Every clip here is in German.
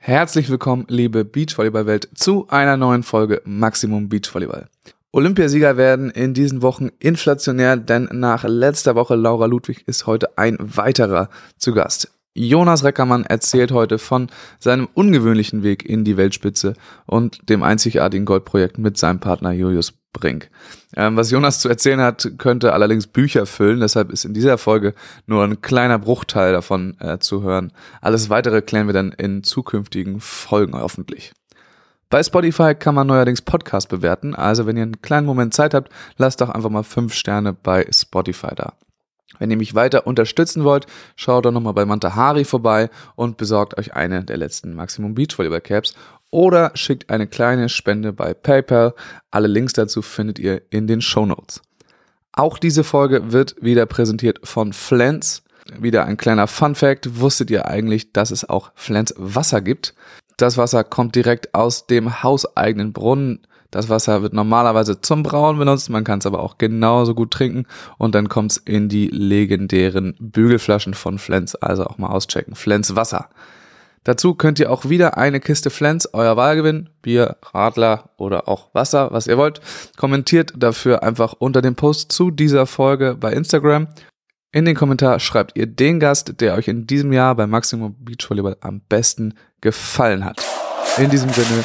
Herzlich willkommen, liebe Beachvolleyball-Welt, zu einer neuen Folge Maximum Beachvolleyball. Olympiasieger werden in diesen Wochen inflationär, denn nach letzter Woche Laura Ludwig ist heute ein weiterer zu Gast. Jonas Reckermann erzählt heute von seinem ungewöhnlichen Weg in die Weltspitze und dem einzigartigen Goldprojekt mit seinem Partner Julius Brink. Ähm, was Jonas zu erzählen hat, könnte allerdings Bücher füllen, deshalb ist in dieser Folge nur ein kleiner Bruchteil davon äh, zu hören. Alles weitere klären wir dann in zukünftigen Folgen hoffentlich. Bei Spotify kann man neuerdings Podcast bewerten, also wenn ihr einen kleinen Moment Zeit habt, lasst doch einfach mal fünf Sterne bei Spotify da. Wenn ihr mich weiter unterstützen wollt, schaut doch nochmal bei Mantahari vorbei und besorgt euch eine der letzten Maximum Beachvolleyball Caps oder schickt eine kleine Spende bei PayPal. Alle Links dazu findet ihr in den Show Notes. Auch diese Folge wird wieder präsentiert von Flens. Wieder ein kleiner Fun Fact. Wusstet ihr eigentlich, dass es auch Flens Wasser gibt? Das Wasser kommt direkt aus dem hauseigenen Brunnen. Das Wasser wird normalerweise zum Brauen benutzt, man kann es aber auch genauso gut trinken und dann kommt es in die legendären Bügelflaschen von Flens, also auch mal auschecken. Flens Wasser. Dazu könnt ihr auch wieder eine Kiste Flens euer Wahl gewinnen. Bier, Radler oder auch Wasser, was ihr wollt. Kommentiert dafür einfach unter dem Post zu dieser Folge bei Instagram. In den Kommentar schreibt ihr den Gast, der euch in diesem Jahr bei Maximum Beachvolleyball am besten gefallen hat. In diesem Sinne,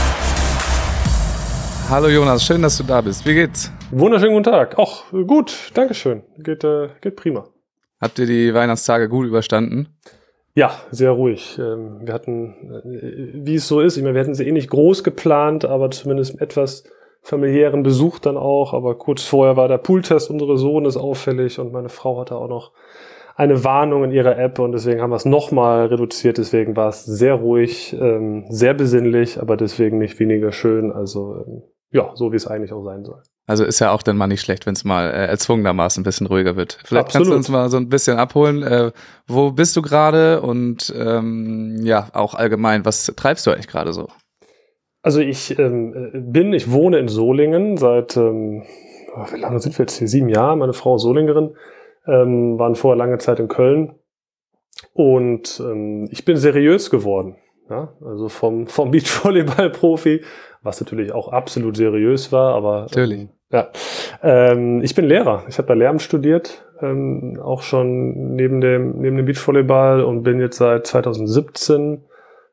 Hallo Jonas, schön, dass du da bist. Wie geht's? Wunderschönen guten Tag. Auch gut, Dankeschön. Geht, äh, geht prima. Habt ihr die Weihnachtstage gut überstanden? Ja, sehr ruhig. Ähm, wir hatten, äh, wie es so ist, ich meine, wir hatten sie eh nicht groß geplant, aber zumindest etwas familiären Besuch dann auch, aber kurz vorher war der Pooltest unseres Sohnes auffällig und meine Frau hatte auch noch eine Warnung in ihrer App und deswegen haben wir es nochmal reduziert. Deswegen war es sehr ruhig, ähm, sehr besinnlich, aber deswegen nicht weniger schön. Also ähm, ja, so wie es eigentlich auch sein soll. Also ist ja auch dann mal nicht schlecht, wenn es mal äh, erzwungenermaßen ein bisschen ruhiger wird. Vielleicht Absolut. kannst du uns mal so ein bisschen abholen. Äh, wo bist du gerade und ähm, ja, auch allgemein, was treibst du eigentlich gerade so? Also ich ähm, bin, ich wohne in Solingen seit, ähm, wie lange sind wir jetzt hier? Sieben Jahre. Meine Frau ist Solingerin, ähm, waren vorher lange Zeit in Köln. Und ähm, ich bin seriös geworden. Ja? Also vom, vom Beachvolleyball-Profi, was natürlich auch absolut seriös war, aber natürlich. Ähm, ja. Ähm, ich bin Lehrer. Ich habe bei Lehramt studiert, ähm, auch schon neben dem, neben dem Beachvolleyball und bin jetzt seit 2017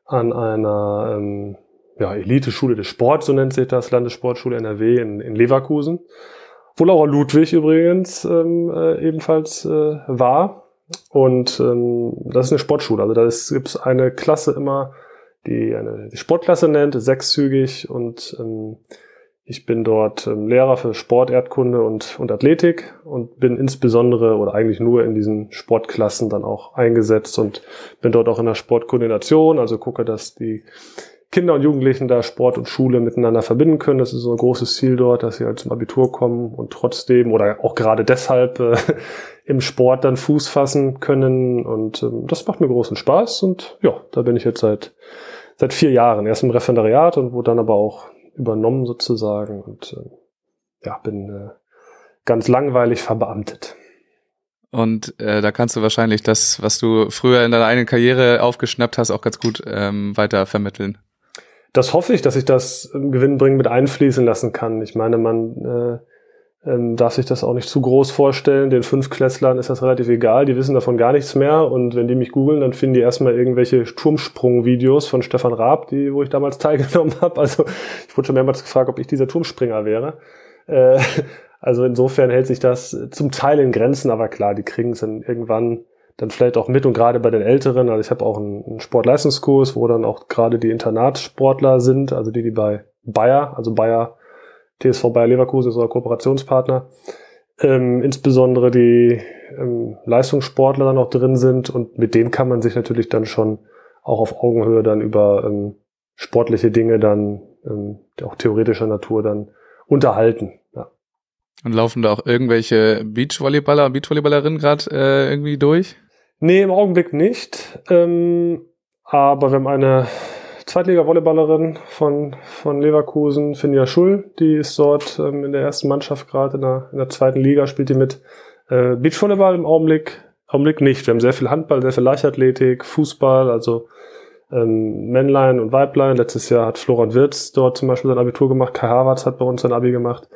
an einer ähm, ja, Elite-Schule des Sports, so nennt sich das, Landessportschule NRW in, in Leverkusen, wo Laura Ludwig übrigens ähm, äh, ebenfalls äh, war. Und ähm, das ist eine Sportschule. Also da gibt es eine Klasse immer, die eine Sportklasse nennt, sechszügig und ähm, ich bin dort ähm, Lehrer für Sport, Erdkunde und, und Athletik und bin insbesondere oder eigentlich nur in diesen Sportklassen dann auch eingesetzt und bin dort auch in der Sportkoordination, also gucke, dass die Kinder und Jugendlichen da Sport und Schule miteinander verbinden können. Das ist so ein großes Ziel dort, dass sie halt zum Abitur kommen und trotzdem oder auch gerade deshalb äh, im Sport dann Fuß fassen können. Und ähm, das macht mir großen Spaß. Und ja, da bin ich jetzt seit, seit vier Jahren. Erst im Referendariat und wurde dann aber auch übernommen sozusagen. Und äh, ja, bin äh, ganz langweilig verbeamtet. Und äh, da kannst du wahrscheinlich das, was du früher in deiner eigenen Karriere aufgeschnappt hast, auch ganz gut ähm, weiter vermitteln das hoffe ich, dass ich das gewinnbringend mit einfließen lassen kann. Ich meine, man äh, ähm, darf sich das auch nicht zu groß vorstellen. Den Fünfklässlern ist das relativ egal, die wissen davon gar nichts mehr. Und wenn die mich googeln, dann finden die erstmal irgendwelche Turmsprung-Videos von Stefan Raab, die, wo ich damals teilgenommen habe. Also ich wurde schon mehrmals gefragt, ob ich dieser Turmspringer wäre. Äh, also insofern hält sich das zum Teil in Grenzen, aber klar, die kriegen es dann irgendwann dann vielleicht auch mit und gerade bei den Älteren, also ich habe auch einen, einen Sportleistungskurs, wo dann auch gerade die Internatssportler sind, also die, die bei Bayer, also Bayer, TSV Bayer Leverkusen ist unser Kooperationspartner, ähm, insbesondere die ähm, Leistungssportler dann auch drin sind und mit denen kann man sich natürlich dann schon auch auf Augenhöhe dann über ähm, sportliche Dinge dann ähm, auch theoretischer Natur dann unterhalten. Ja. Und laufen da auch irgendwelche Beachvolleyballer und Beachvolleyballerinnen gerade äh, irgendwie durch? Nee, im Augenblick nicht. Ähm, aber wir haben eine Zweitliga-Volleyballerin von, von Leverkusen, Finja Schull, die ist dort ähm, in der ersten Mannschaft gerade, in der, in der zweiten Liga spielt die mit. Äh, Beachvolleyball im Augenblick, Augenblick nicht. Wir haben sehr viel Handball, sehr viel Leichtathletik, Fußball, also ähm, Männlein und Weiblein. Letztes Jahr hat Florian Wirz dort zum Beispiel sein Abitur gemacht, Kai Havertz hat bei uns sein Abi gemacht.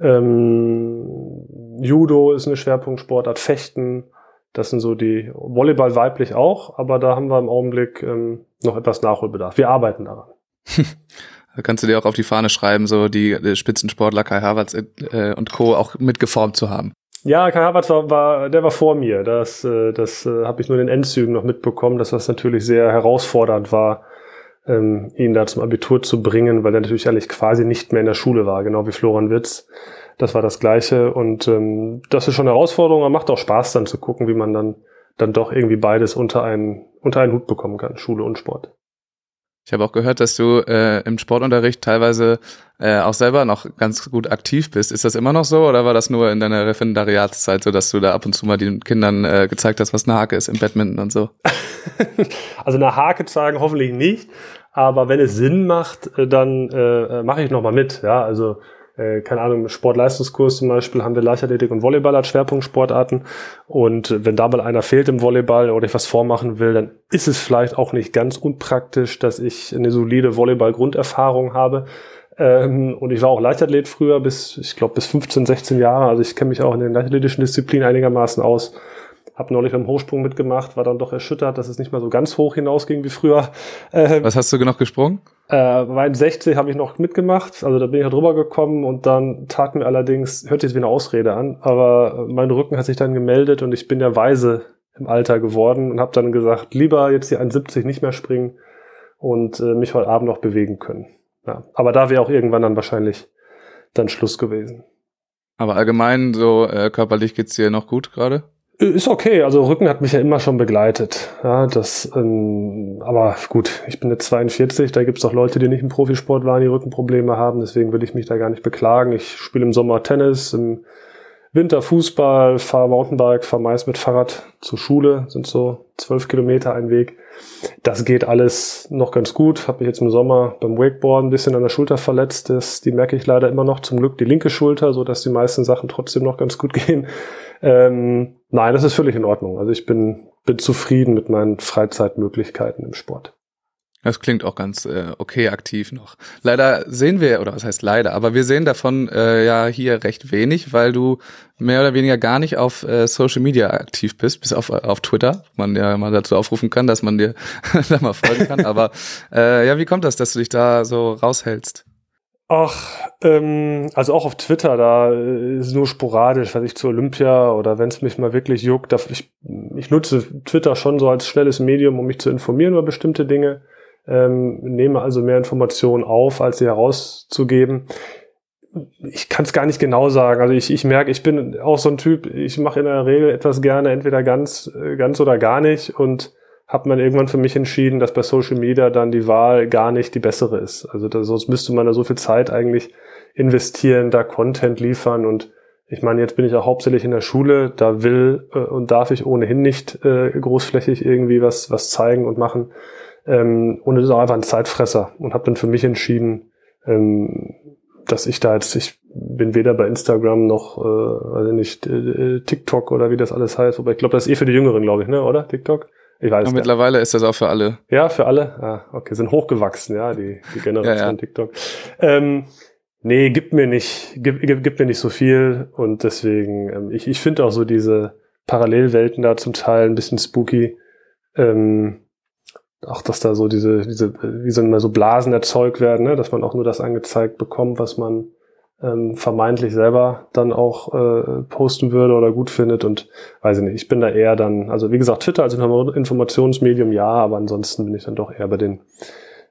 Ähm, Judo ist eine Schwerpunktsportart, Fechten, das sind so die Volleyball weiblich auch, aber da haben wir im Augenblick ähm, noch etwas Nachholbedarf. Wir arbeiten daran. da kannst du dir auch auf die Fahne schreiben, so die, Spitzensportler Kai Havertz äh, und Co. auch mitgeformt zu haben. Ja, Kai Havertz war, war der war vor mir. Das, äh, das äh, habe ich nur in den Endzügen noch mitbekommen, dass das natürlich sehr herausfordernd war, ähm, ihn da zum Abitur zu bringen, weil er natürlich eigentlich quasi nicht mehr in der Schule war, genau wie Florian Witz. Das war das Gleiche und ähm, das ist schon eine Herausforderung, aber macht auch Spaß dann zu gucken, wie man dann, dann doch irgendwie beides unter einen, unter einen Hut bekommen kann, Schule und Sport. Ich habe auch gehört, dass du äh, im Sportunterricht teilweise äh, auch selber noch ganz gut aktiv bist. Ist das immer noch so oder war das nur in deiner Referendariatszeit so, dass du da ab und zu mal den Kindern äh, gezeigt hast, was eine Hake ist im Badminton und so? also eine Hake zeigen hoffentlich nicht, aber wenn es Sinn macht, äh, dann äh, mache ich noch mal mit. Ja, also äh, keine Ahnung, Sportleistungskurs zum Beispiel haben wir Leichtathletik und Volleyball als Schwerpunktsportarten. Und wenn da mal einer fehlt im Volleyball oder ich was vormachen will, dann ist es vielleicht auch nicht ganz unpraktisch, dass ich eine solide Volleyball-Grunderfahrung habe. Ähm, und ich war auch Leichtathlet früher bis, ich glaube, bis 15, 16 Jahre. Also ich kenne mich auch in den leichtathletischen Disziplinen einigermaßen aus. Hab neulich beim Hochsprung mitgemacht, war dann doch erschüttert, dass es nicht mal so ganz hoch hinausging wie früher. Ähm, Was hast du noch gesprungen? Äh, bei 60 habe ich noch mitgemacht, also da bin ich drüber gekommen und dann tat mir allerdings, hört sich wie eine Ausrede an, aber mein Rücken hat sich dann gemeldet und ich bin ja weise im Alter geworden und habe dann gesagt, lieber jetzt die 1,70 nicht mehr springen und äh, mich heute Abend noch bewegen können. Ja, aber da wäre auch irgendwann dann wahrscheinlich dann Schluss gewesen. Aber allgemein so äh, körperlich geht's dir noch gut gerade? Ist okay, also Rücken hat mich ja immer schon begleitet. Ja, das, ähm, aber gut, ich bin jetzt 42, da gibt's auch Leute, die nicht im Profisport waren, die Rückenprobleme haben, deswegen will ich mich da gar nicht beklagen. Ich spiele im Sommer Tennis, im Winter Fußball, fahre Mountainbike, fahre meist mit Fahrrad zur Schule, sind so zwölf Kilometer ein Weg. Das geht alles noch ganz gut. Habe mich jetzt im Sommer beim Wakeboard ein bisschen an der Schulter verletzt. Das, die merke ich leider immer noch. Zum Glück die linke Schulter, so dass die meisten Sachen trotzdem noch ganz gut gehen. Ähm, nein, das ist völlig in Ordnung. Also ich bin, bin zufrieden mit meinen Freizeitmöglichkeiten im Sport. Das klingt auch ganz äh, okay aktiv noch. Leider sehen wir, oder was heißt leider, aber wir sehen davon äh, ja hier recht wenig, weil du mehr oder weniger gar nicht auf äh, Social Media aktiv bist, bis auf, auf Twitter, man ja mal dazu aufrufen kann, dass man dir da mal folgen kann. Aber äh, ja, wie kommt das, dass du dich da so raushältst? Ach, ähm, also auch auf Twitter, da äh, ist nur sporadisch, was ich zu Olympia oder wenn es mich mal wirklich juckt, ich, ich nutze Twitter schon so als schnelles Medium, um mich zu informieren über bestimmte Dinge, ähm, nehme also mehr Informationen auf, als sie herauszugeben. Ich kann es gar nicht genau sagen. Also ich, ich merke, ich bin auch so ein Typ, ich mache in der Regel etwas gerne, entweder ganz, äh, ganz oder gar nicht und hat man irgendwann für mich entschieden, dass bei Social Media dann die Wahl gar nicht die bessere ist. Also da, sonst müsste man da so viel Zeit eigentlich investieren, da Content liefern und ich meine, jetzt bin ich auch hauptsächlich in der Schule, da will äh, und darf ich ohnehin nicht äh, großflächig irgendwie was, was zeigen und machen. Ähm, und es ist auch einfach ein Zeitfresser und habe dann für mich entschieden, ähm, dass ich da jetzt, ich bin weder bei Instagram noch, äh, weiß nicht, äh, TikTok oder wie das alles heißt, aber ich glaube, das ist eh für die Jüngeren, glaube ich, ne, oder? TikTok? Ich weiß ja, mittlerweile ist das auch für alle. Ja, für alle. Ah, okay, sind hochgewachsen, ja, die, die Generation ja, ja. TikTok. Ähm, nee, gibt mir nicht, gibt, gibt mir nicht so viel und deswegen, ähm, ich, ich finde auch so diese Parallelwelten da zum Teil ein bisschen spooky. Ähm, auch dass da so diese, diese, wie so immer so Blasen erzeugt werden, ne? dass man auch nur das angezeigt bekommt, was man ähm, vermeintlich selber dann auch äh, posten würde oder gut findet und weiß ich nicht, ich bin da eher dann, also wie gesagt, Twitter als Informationsmedium ja, aber ansonsten bin ich dann doch eher bei den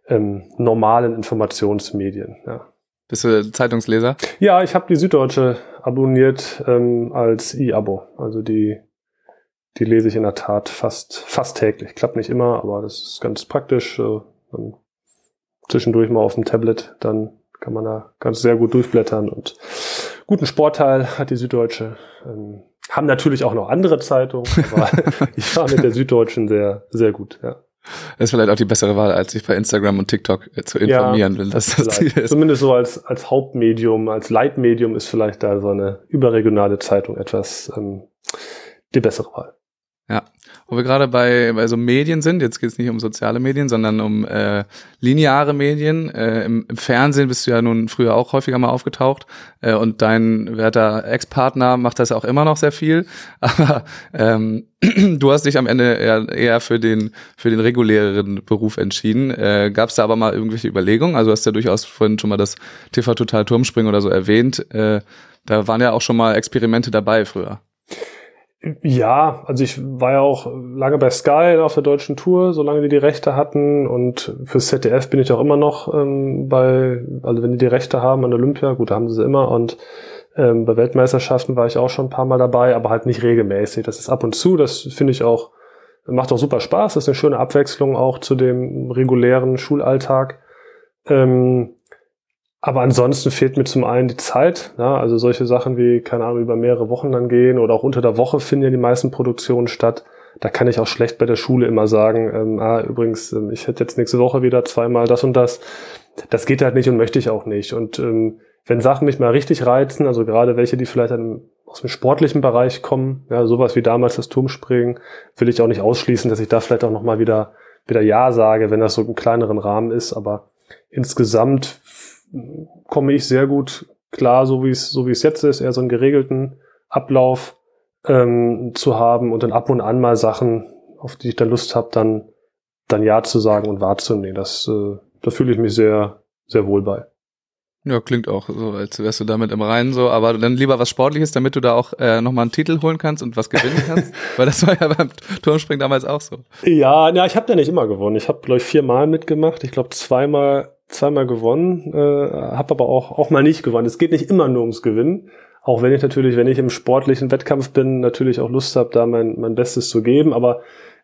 ähm, normalen Informationsmedien, ja. Bist du Zeitungsleser? Ja, ich habe die Süddeutsche abonniert ähm, als E-Abo. Also die, die lese ich in der Tat fast, fast täglich. Klappt nicht immer, aber das ist ganz praktisch. Äh, zwischendurch mal auf dem Tablet dann kann man da ganz sehr gut durchblättern und guten Sportteil hat die Süddeutsche. Ähm, haben natürlich auch noch andere Zeitungen, aber ich fahre mit der Süddeutschen sehr, sehr gut, ja. Das ist vielleicht auch die bessere Wahl, als sich bei Instagram und TikTok äh, zu informieren, ja, wenn das das Ziel ist. Zumindest so als, als Hauptmedium, als Leitmedium ist vielleicht da so eine überregionale Zeitung etwas ähm, die bessere Wahl. Ja, wo wir gerade bei, bei so Medien sind, jetzt geht es nicht um soziale Medien, sondern um äh, lineare Medien. Äh, im, im, Fernsehen bist du ja nun früher auch häufiger mal aufgetaucht äh, und dein werter Ex-Partner macht das auch immer noch sehr viel. Aber ähm, du hast dich am Ende eher, eher für den für den reguläreren Beruf entschieden. Äh, Gab es da aber mal irgendwelche Überlegungen? Also hast du ja durchaus vorhin schon mal das TV Total Turmspringen oder so erwähnt. Äh, da waren ja auch schon mal Experimente dabei früher. Ja, also ich war ja auch lange bei Sky auf der deutschen Tour, solange die die Rechte hatten und fürs ZDF bin ich auch immer noch ähm, bei, also wenn die die Rechte haben an Olympia, gut, da haben sie sie immer und ähm, bei Weltmeisterschaften war ich auch schon ein paar Mal dabei, aber halt nicht regelmäßig. Das ist ab und zu, das finde ich auch, macht auch super Spaß, das ist eine schöne Abwechslung auch zu dem regulären Schulalltag. Ähm, aber ansonsten fehlt mir zum einen die Zeit, ja, also solche Sachen wie, keine Ahnung, über mehrere Wochen dann gehen oder auch unter der Woche finden ja die meisten Produktionen statt. Da kann ich auch schlecht bei der Schule immer sagen, ähm, ah, übrigens, ähm, ich hätte jetzt nächste Woche wieder zweimal das und das. Das geht halt nicht und möchte ich auch nicht. Und ähm, wenn Sachen mich mal richtig reizen, also gerade welche, die vielleicht dann aus dem sportlichen Bereich kommen, ja, sowas wie damals das Turmspringen, will ich auch nicht ausschließen, dass ich da vielleicht auch nochmal wieder, wieder Ja sage, wenn das so im kleineren Rahmen ist. Aber insgesamt komme ich sehr gut klar, so wie es so wie es jetzt ist, eher so einen geregelten Ablauf ähm, zu haben und dann ab und an mal Sachen, auf die ich da Lust habe, dann dann ja zu sagen und wahrzunehmen. Das äh, da fühle ich mich sehr sehr wohl bei. Ja, klingt auch so, als wärst du damit im Reinen so, aber dann lieber was Sportliches, damit du da auch äh, nochmal einen Titel holen kannst und was gewinnen kannst, weil das war ja beim Turmspringen damals auch so. Ja, na, ich habe da nicht immer gewonnen. Ich habe, glaube ich, viermal mitgemacht. Ich glaube, zweimal zweimal gewonnen, äh, habe aber auch, auch mal nicht gewonnen. Es geht nicht immer nur ums Gewinnen. Auch wenn ich natürlich, wenn ich im sportlichen Wettkampf bin, natürlich auch Lust habe, da mein, mein Bestes zu geben. Aber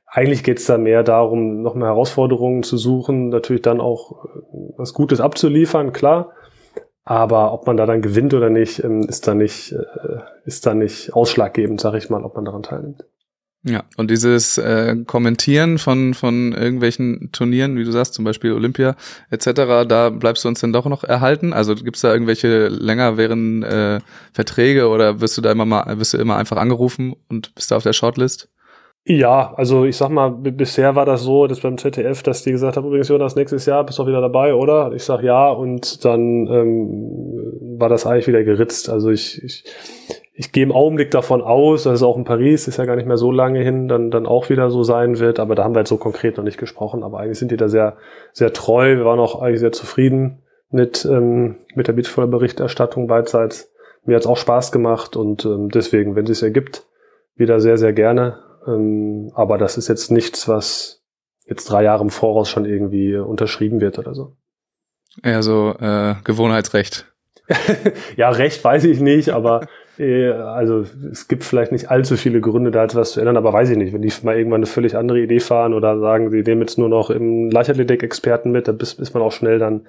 eigentlich geht es da mehr darum, noch mehr Herausforderungen zu suchen, natürlich dann auch äh, was Gutes abzuliefern, klar. Aber ob man da dann gewinnt oder nicht, ähm, ist da nicht, äh, ist da nicht ausschlaggebend, sage ich mal, ob man daran teilnimmt. Ja, und dieses äh, Kommentieren von, von irgendwelchen Turnieren, wie du sagst, zum Beispiel Olympia etc., da bleibst du uns denn doch noch erhalten? Also gibt's da irgendwelche länger während äh, Verträge oder wirst du da immer mal, wirst du immer einfach angerufen und bist da auf der Shortlist? Ja, also ich sag mal, bisher war das so, dass beim ZDF, dass die gesagt haben, übrigens Jonas, nächstes Jahr bist du auch wieder dabei, oder? Ich sag ja und dann ähm, war das eigentlich wieder geritzt. Also ich, ich ich gehe im Augenblick davon aus, dass es auch in Paris, ist ja gar nicht mehr so lange hin, dann, dann auch wieder so sein wird. Aber da haben wir jetzt so konkret noch nicht gesprochen. Aber eigentlich sind die da sehr, sehr treu. Wir waren auch eigentlich sehr zufrieden mit, ähm, mit der Beachvolleyball-Berichterstattung beidseits. Mir hat's auch Spaß gemacht und ähm, deswegen, wenn es sich ergibt, wieder sehr, sehr gerne. Ähm, aber das ist jetzt nichts, was jetzt drei Jahre im Voraus schon irgendwie unterschrieben wird oder so. Ja, so äh, Gewohnheitsrecht. ja, Recht weiß ich nicht, aber also es gibt vielleicht nicht allzu viele Gründe, da etwas zu ändern, aber weiß ich nicht. Wenn die mal irgendwann eine völlig andere Idee fahren oder sagen, sie nehmen jetzt nur noch im Leichtathletik-Experten mit, dann ist, ist man auch schnell dann,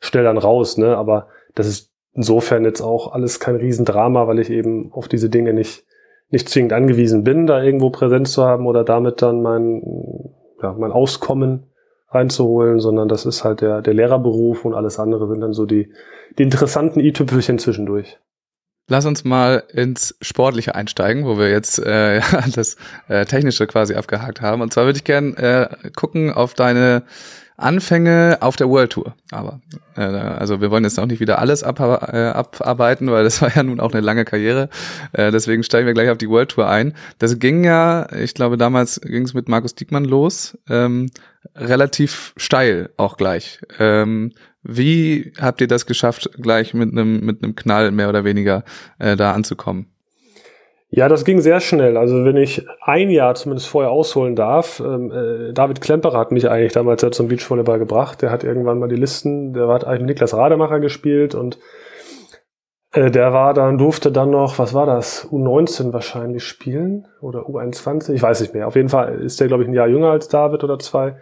schnell dann raus, ne? Aber das ist insofern jetzt auch alles kein Riesendrama, weil ich eben auf diese Dinge nicht, nicht zwingend angewiesen bin, da irgendwo Präsenz zu haben oder damit dann mein, ja, mein Auskommen reinzuholen, sondern das ist halt der, der Lehrerberuf und alles andere sind dann so die, die interessanten i-Tüpfelchen zwischendurch. Lass uns mal ins Sportliche einsteigen, wo wir jetzt äh, das äh, Technische quasi abgehakt haben. Und zwar würde ich gern äh, gucken auf deine Anfänge auf der World Tour. Aber äh, also wir wollen jetzt auch nicht wieder alles ab, äh, abarbeiten, weil das war ja nun auch eine lange Karriere. Äh, deswegen steigen wir gleich auf die World Tour ein. Das ging ja, ich glaube damals ging es mit Markus Diekmann los, ähm, relativ steil auch gleich. Ähm, wie habt ihr das geschafft, gleich mit einem mit einem Knall mehr oder weniger äh, da anzukommen? Ja, das ging sehr schnell. Also wenn ich ein Jahr zumindest vorher ausholen darf, ähm, äh, David Klemperer hat mich eigentlich damals ja zum Beachvolleyball gebracht. Der hat irgendwann mal die Listen, der hat eigentlich mit Niklas Rademacher gespielt und äh, der war dann, durfte dann noch, was war das, U19 wahrscheinlich spielen oder U21, ich weiß nicht mehr. Auf jeden Fall ist der, glaube ich, ein Jahr jünger als David oder zwei.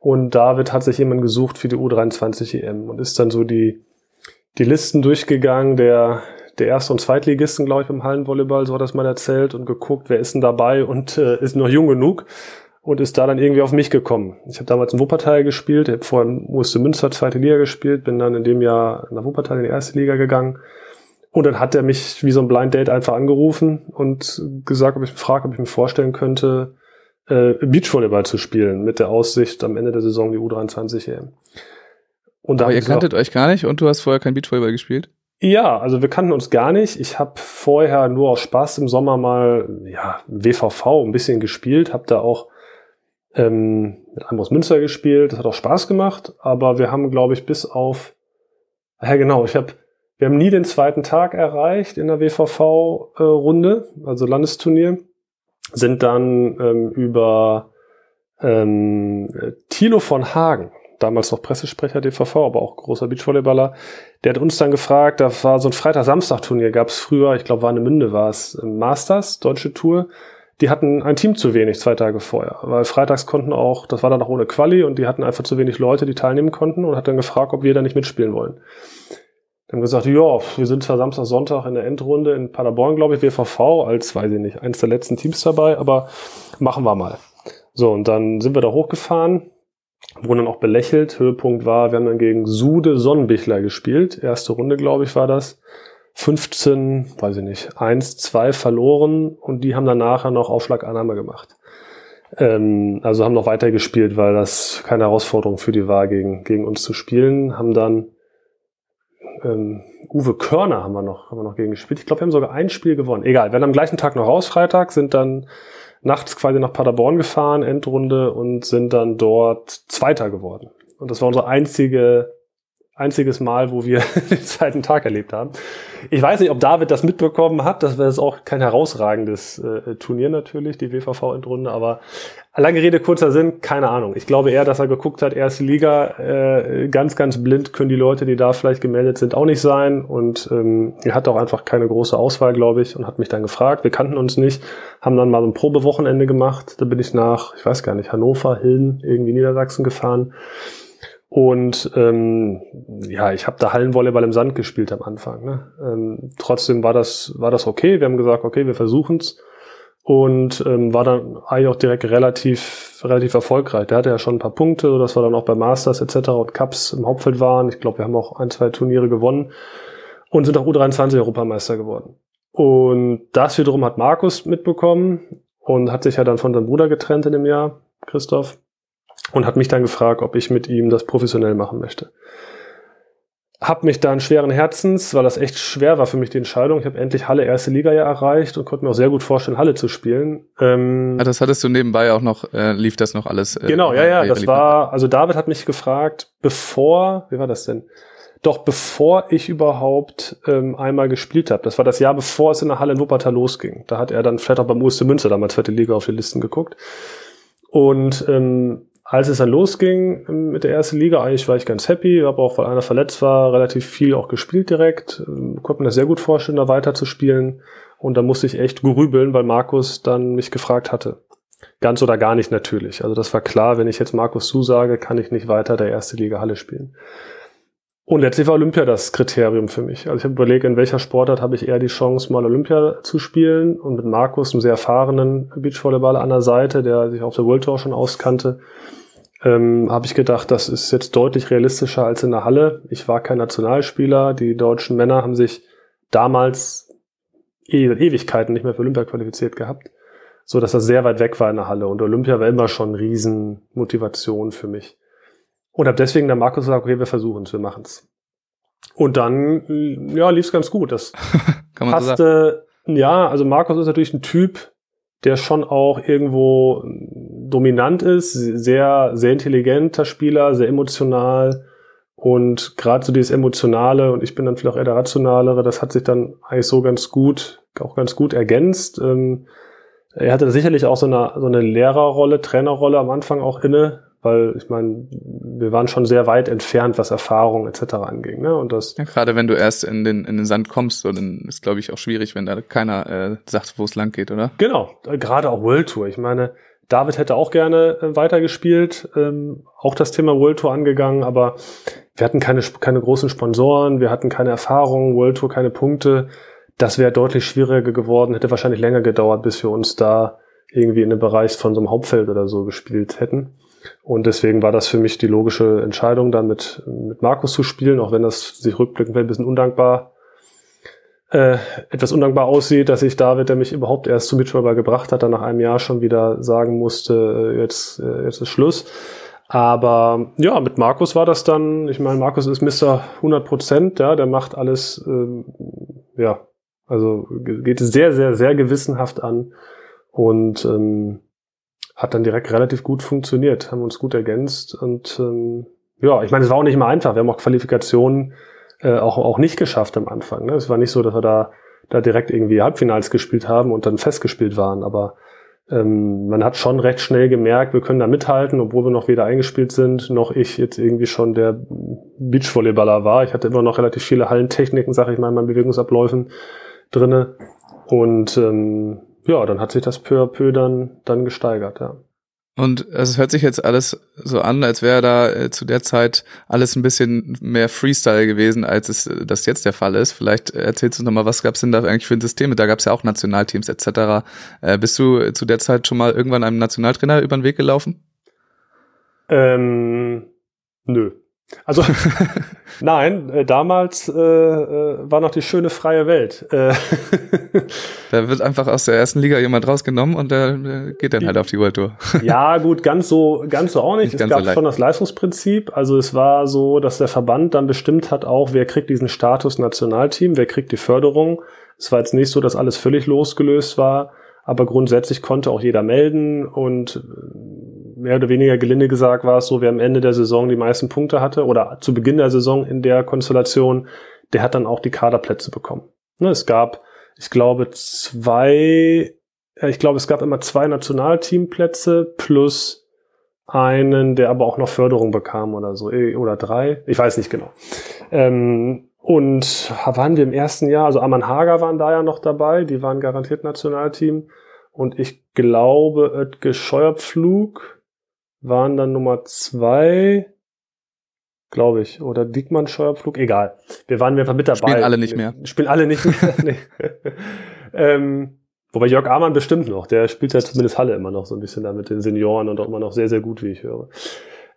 Und David hat sich jemand gesucht für die U23 EM und ist dann so die, die Listen durchgegangen der, der Erste- und Zweitligisten, glaube ich, im Hallenvolleyball, so hat das mal erzählt und geguckt, wer ist denn dabei und äh, ist noch jung genug und ist da dann irgendwie auf mich gekommen. Ich habe damals in Wuppertal gespielt, habe vorher in Muste Münster zweite Liga gespielt, bin dann in dem Jahr nach Wuppertal in die erste Liga gegangen. Und dann hat er mich wie so ein Blind Date einfach angerufen und gesagt, ob ich frage, ob ich mir vorstellen könnte, äh, Beachvolleyball zu spielen, mit der Aussicht am Ende der Saison die U23 EM. Und Aber ihr kanntet euch gar nicht und du hast vorher kein Beachvolleyball gespielt? Ja, also wir kannten uns gar nicht. Ich habe vorher nur aus Spaß im Sommer mal ja, WVV ein bisschen gespielt, habe da auch ähm, mit einem aus Münster gespielt. Das hat auch Spaß gemacht, aber wir haben, glaube ich, bis auf ja genau, ich habe wir haben nie den zweiten Tag erreicht in der WVV-Runde, äh, also Landesturnier, sind dann ähm, über ähm, Thilo von Hagen, damals noch Pressesprecher DVV, aber auch großer Beachvolleyballer, der hat uns dann gefragt, da war so ein Freitag-Samstag-Turnier, gab es früher, ich glaube Warnemünde war es, Masters, deutsche Tour, die hatten ein Team zu wenig zwei Tage vorher, weil freitags konnten auch, das war dann auch ohne Quali und die hatten einfach zu wenig Leute, die teilnehmen konnten und hat dann gefragt, ob wir da nicht mitspielen wollen. Dann haben gesagt, ja, wir sind zwar Samstag, Sonntag in der Endrunde in Paderborn, glaube ich, WVV, als, weiß ich nicht, eins der letzten Teams dabei, aber machen wir mal. So, und dann sind wir da hochgefahren, wurden dann auch belächelt. Höhepunkt war, wir haben dann gegen Sude Sonnenbichler gespielt. Erste Runde, glaube ich, war das. 15, weiß ich nicht, 1, 2 verloren und die haben dann nachher noch Aufschlagannahme gemacht. Ähm, also haben noch weiter gespielt, weil das keine Herausforderung für die war, gegen, gegen uns zu spielen. Haben dann ähm, Uwe Körner haben wir noch, haben wir noch gegen gespielt. Ich glaube, wir haben sogar ein Spiel gewonnen. Egal, wir werden am gleichen Tag noch raus, Freitag, sind dann nachts quasi nach Paderborn gefahren, Endrunde, und sind dann dort Zweiter geworden. Und das war unsere einzige einziges Mal, wo wir den zweiten Tag erlebt haben. Ich weiß nicht, ob David das mitbekommen hat. Das wäre jetzt auch kein herausragendes äh, Turnier natürlich, die WVV-Endrunde, aber lange Rede, kurzer Sinn, keine Ahnung. Ich glaube eher, dass er geguckt hat, erste Liga, äh, ganz, ganz blind können die Leute, die da vielleicht gemeldet sind, auch nicht sein. Und ähm, er hat auch einfach keine große Auswahl, glaube ich, und hat mich dann gefragt. Wir kannten uns nicht, haben dann mal so ein Probewochenende gemacht. Da bin ich nach, ich weiß gar nicht, Hannover, Hilden, irgendwie Niedersachsen gefahren und ähm, ja, ich habe da Hallenvolleyball im Sand gespielt am Anfang. Ne? Ähm, trotzdem war das, war das okay. Wir haben gesagt, okay, wir versuchen's und ähm, war dann eigentlich auch direkt relativ, relativ erfolgreich. Der hatte ja schon ein paar Punkte, sodass wir dann auch bei Masters etc. und Cups im Hauptfeld waren. Ich glaube, wir haben auch ein, zwei Turniere gewonnen und sind auch U23 Europameister geworden. Und das wiederum hat Markus mitbekommen und hat sich ja dann von seinem Bruder getrennt in dem Jahr, Christoph und hat mich dann gefragt, ob ich mit ihm das professionell machen möchte. Hab mich dann schweren Herzens, weil das echt schwer war für mich die Entscheidung. Ich habe endlich Halle erste Liga ja erreicht und konnte mir auch sehr gut vorstellen, Halle zu spielen. Ähm, ja, das hattest du nebenbei auch noch, äh, lief das noch alles? Äh, genau, ja, ja, das war, also David hat mich gefragt, bevor, wie war das denn? Doch bevor ich überhaupt ähm, einmal gespielt habe, das war das Jahr bevor es in der Halle in Wuppertal losging. Da hat er dann vielleicht auch beim USC Münster damals zweite Liga auf die Listen geguckt. Und ähm, als es dann losging ähm, mit der ersten Liga, eigentlich war ich ganz happy, habe auch, weil einer verletzt war, relativ viel auch gespielt direkt. Ähm, konnte mir das sehr gut vorstellen, da weiter zu spielen. Und da musste ich echt grübeln, weil Markus dann mich gefragt hatte. Ganz oder gar nicht natürlich. Also das war klar, wenn ich jetzt Markus zusage, kann ich nicht weiter der erste Liga Halle spielen. Und letztlich war Olympia das Kriterium für mich. Also ich habe überlegt, in welcher Sportart habe ich eher die Chance, mal Olympia zu spielen. Und mit Markus, einem sehr erfahrenen Beachvolleyballer an der Seite, der sich auf der World Tour schon auskannte, ähm, habe ich gedacht, das ist jetzt deutlich realistischer als in der Halle. Ich war kein Nationalspieler. Die deutschen Männer haben sich damals e Ewigkeiten nicht mehr für Olympia qualifiziert gehabt, so dass das sehr weit weg war in der Halle. Und Olympia war immer schon Riesenmotivation für mich. Und habe deswegen der Markus gesagt, okay, wir versuchen es, wir machen es. Und dann, ja, lief es ganz gut. Das Kann man passte, so ja, also Markus ist natürlich ein Typ, der schon auch irgendwo dominant ist, sehr, sehr intelligenter Spieler, sehr emotional und gerade so dieses Emotionale und ich bin dann vielleicht auch eher der Rationalere, das hat sich dann eigentlich so ganz gut, auch ganz gut ergänzt. Ähm, er hatte sicherlich auch so eine, so eine Lehrerrolle, Trainerrolle am Anfang auch inne, weil ich meine, wir waren schon sehr weit entfernt, was Erfahrung etc. anging. Ne? Und das ja, gerade wenn du erst in den, in den Sand kommst, so, dann ist glaube ich auch schwierig, wenn da keiner äh, sagt, wo es lang geht, oder? Genau, gerade auch World Tour. Ich meine, David hätte auch gerne äh, weitergespielt, ähm, auch das Thema World Tour angegangen, aber wir hatten keine, keine großen Sponsoren, wir hatten keine Erfahrung, World Tour keine Punkte. Das wäre deutlich schwieriger geworden, hätte wahrscheinlich länger gedauert, bis wir uns da irgendwie in dem Bereich von so einem Hauptfeld oder so gespielt hätten. Und deswegen war das für mich die logische Entscheidung, dann mit, mit Markus zu spielen, auch wenn das sich rückblickend ein bisschen undankbar äh, etwas undankbar aussieht, dass ich David, der mich überhaupt erst zum Beachvolleyball gebracht hat, dann nach einem Jahr schon wieder sagen musste, äh, jetzt, äh, jetzt ist Schluss. Aber ja, mit Markus war das dann, ich meine, Markus ist Mr. 100 Prozent, ja, der macht alles, ähm, ja, also geht sehr, sehr, sehr gewissenhaft an und ähm, hat dann direkt relativ gut funktioniert, haben uns gut ergänzt und ähm, ja, ich meine, es war auch nicht immer einfach. Wir haben auch Qualifikationen äh, auch, auch nicht geschafft am Anfang. Ne? Es war nicht so, dass wir da, da direkt irgendwie Halbfinals gespielt haben und dann festgespielt waren, aber ähm, man hat schon recht schnell gemerkt, wir können da mithalten, obwohl wir noch weder eingespielt sind, noch ich jetzt irgendwie schon der Beachvolleyballer war. Ich hatte immer noch relativ viele Hallentechniken, sage ich mal, in meinen Bewegungsabläufen drinne. Und ähm, ja, dann hat sich das peu à peu dann, dann gesteigert, ja. Und es hört sich jetzt alles so an, als wäre da äh, zu der Zeit alles ein bisschen mehr Freestyle gewesen, als es äh, das jetzt der Fall ist. Vielleicht erzählst du noch mal, was gab es denn da eigentlich für ein System? Da gab es ja auch Nationalteams etc. Äh, bist du zu der Zeit schon mal irgendwann einem Nationaltrainer über den Weg gelaufen? Ähm, nö. Also nein, äh, damals äh, äh, war noch die schöne freie Welt. Äh, da wird einfach aus der ersten Liga jemand rausgenommen und der, der geht dann halt auf die World Tour. ja, gut, ganz so, ganz so auch nicht. nicht es gab so schon das Leistungsprinzip. Also es war so, dass der Verband dann bestimmt hat, auch wer kriegt diesen Status Nationalteam, wer kriegt die Förderung. Es war jetzt nicht so, dass alles völlig losgelöst war, aber grundsätzlich konnte auch jeder melden und mehr oder weniger gelinde gesagt war es so, wer am Ende der Saison die meisten Punkte hatte oder zu Beginn der Saison in der Konstellation, der hat dann auch die Kaderplätze bekommen. Ne, es gab, ich glaube, zwei, ich glaube, es gab immer zwei Nationalteamplätze plus einen, der aber auch noch Förderung bekam oder so, eh, oder drei, ich weiß nicht genau. Ähm, und waren wir im ersten Jahr, also Aman Hager waren da ja noch dabei, die waren garantiert Nationalteam. Und ich glaube, Oetge Scheuerpflug waren dann Nummer zwei, glaube ich, oder Diekmann Scheuerpflug, egal. Wir waren einfach mit dabei. Spielen alle nicht mehr. Spielen alle nicht mehr. nee. ähm, wobei Jörg Amann bestimmt noch, der spielt ja zumindest Halle immer noch so ein bisschen da mit den Senioren und auch immer noch sehr, sehr gut, wie ich höre.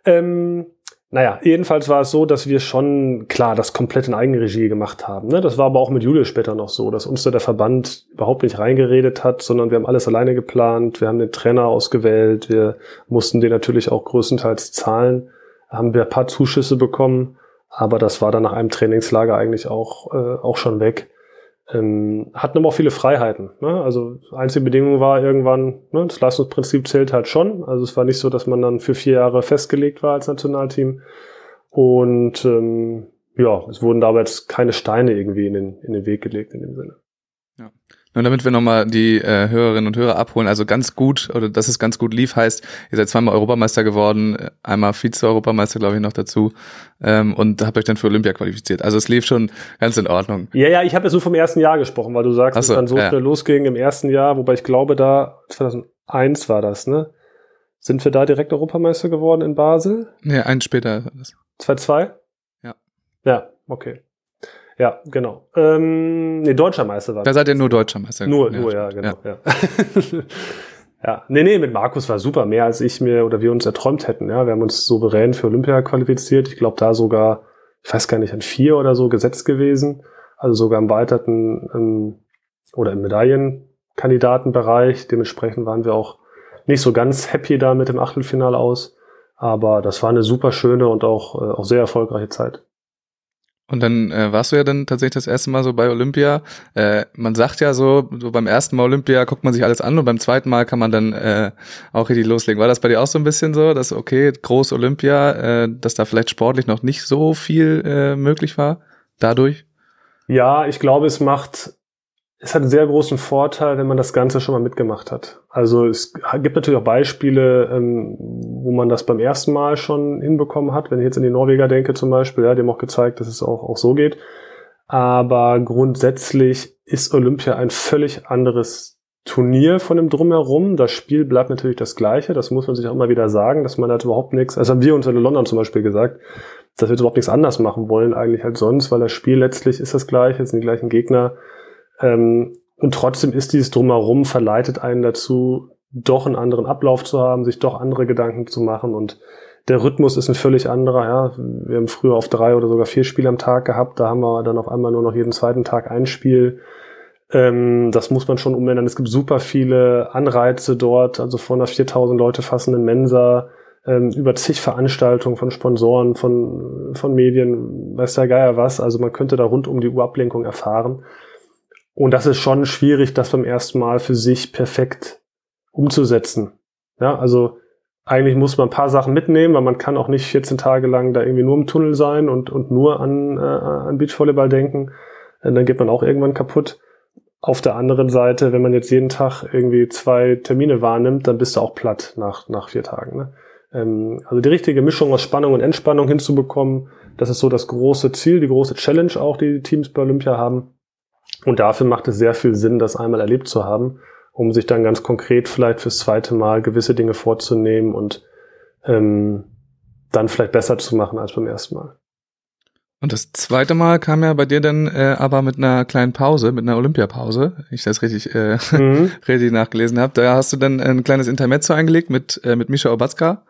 Ähm, naja, jedenfalls war es so, dass wir schon klar das komplett in Eigenregie gemacht haben. Ne? Das war aber auch mit Julius später noch so, dass uns da der Verband überhaupt nicht reingeredet hat, sondern wir haben alles alleine geplant. Wir haben den Trainer ausgewählt. Wir mussten den natürlich auch größtenteils zahlen. Haben wir ein paar Zuschüsse bekommen, aber das war dann nach einem Trainingslager eigentlich auch, äh, auch schon weg ähm, hatten aber auch viele Freiheiten. Ne? Also einzige Bedingung war irgendwann, ne, das Leistungsprinzip zählt halt schon. Also es war nicht so, dass man dann für vier Jahre festgelegt war als Nationalteam. Und ähm, ja, es wurden dabei jetzt keine Steine irgendwie in den, in den Weg gelegt in dem Sinne. Nur damit wir nochmal die äh, Hörerinnen und Hörer abholen, also ganz gut, oder dass es ganz gut lief, heißt, ihr seid zweimal Europameister geworden, einmal Vize-Europameister, glaube ich, noch dazu, ähm, und habt euch dann für Olympia qualifiziert. Also es lief schon ganz in Ordnung. Ja, ja, ich habe jetzt nur vom ersten Jahr gesprochen, weil du sagst, dass es dann so ja. schnell losging im ersten Jahr, wobei ich glaube, da 2001 war das, ne? Sind wir da direkt Europameister geworden in Basel? Nee, eins später. 2-2? Ja. Ja, okay. Ja, genau. Ähm, nee, deutscher Meister war. Da seid ihr nur deutscher Meister. Nur, ja, nur, ja, genau. Ja. Ja. ja. Nee, nee, mit Markus war super. Mehr als ich mir oder wir uns erträumt hätten. Ja, wir haben uns souverän für Olympia qualifiziert. Ich glaube, da sogar, ich weiß gar nicht, an vier oder so gesetzt gewesen. Also sogar im weiterten ähm, oder im Medaillenkandidatenbereich. Dementsprechend waren wir auch nicht so ganz happy da mit dem Achtelfinale aus. Aber das war eine super schöne und auch, äh, auch sehr erfolgreiche Zeit. Und dann äh, warst du ja dann tatsächlich das erste Mal so bei Olympia. Äh, man sagt ja so, so beim ersten Mal Olympia guckt man sich alles an und beim zweiten Mal kann man dann äh, auch richtig loslegen. War das bei dir auch so ein bisschen so, dass okay, groß Olympia, äh, dass da vielleicht sportlich noch nicht so viel äh, möglich war dadurch? Ja, ich glaube, es macht es hat einen sehr großen Vorteil, wenn man das Ganze schon mal mitgemacht hat. Also es gibt natürlich auch Beispiele, ähm, wo man das beim ersten Mal schon hinbekommen hat. Wenn ich jetzt in die Norweger denke zum Beispiel, ja, die haben auch gezeigt, dass es auch, auch so geht. Aber grundsätzlich ist Olympia ein völlig anderes Turnier von dem Drumherum. Das Spiel bleibt natürlich das gleiche. Das muss man sich auch immer wieder sagen, dass man halt überhaupt nichts, also haben wir uns in London zum Beispiel gesagt, dass wir überhaupt nichts anders machen wollen eigentlich als sonst, weil das Spiel letztlich ist das gleiche, es sind die gleichen Gegner. Ähm, und trotzdem ist dieses Drumherum verleitet einen dazu, doch einen anderen Ablauf zu haben, sich doch andere Gedanken zu machen und der Rhythmus ist ein völlig anderer. Ja. Wir haben früher auf drei oder sogar vier Spiele am Tag gehabt. Da haben wir dann auf einmal nur noch jeden zweiten Tag ein Spiel. Ähm, das muss man schon umändern. Es gibt super viele Anreize dort, also von einer 4000 Leute fassenden Mensa, ähm, über zig Veranstaltungen von Sponsoren, von, von Medien, weiß der Geier was. Also man könnte da rund um die Uhr Ablenkung erfahren. Und das ist schon schwierig, das beim ersten Mal für sich perfekt umzusetzen. Ja, also eigentlich muss man ein paar Sachen mitnehmen, weil man kann auch nicht 14 Tage lang da irgendwie nur im Tunnel sein und, und nur an, äh, an Beachvolleyball denken. Und äh, dann geht man auch irgendwann kaputt. Auf der anderen Seite, wenn man jetzt jeden Tag irgendwie zwei Termine wahrnimmt, dann bist du auch platt nach, nach vier Tagen. Ne? Ähm, also die richtige Mischung aus Spannung und Entspannung hinzubekommen, das ist so das große Ziel, die große Challenge auch, die die Teams bei Olympia haben. Und dafür macht es sehr viel Sinn, das einmal erlebt zu haben um sich dann ganz konkret vielleicht fürs zweite Mal gewisse Dinge vorzunehmen und ähm, dann vielleicht besser zu machen als beim ersten Mal. Und das zweite Mal kam ja bei dir dann äh, aber mit einer kleinen Pause, mit einer Olympiapause, ich das richtig, äh, mhm. richtig nachgelesen habe. Da hast du dann ein kleines Intermezzo eingelegt mit, äh, mit Misha Obatzka.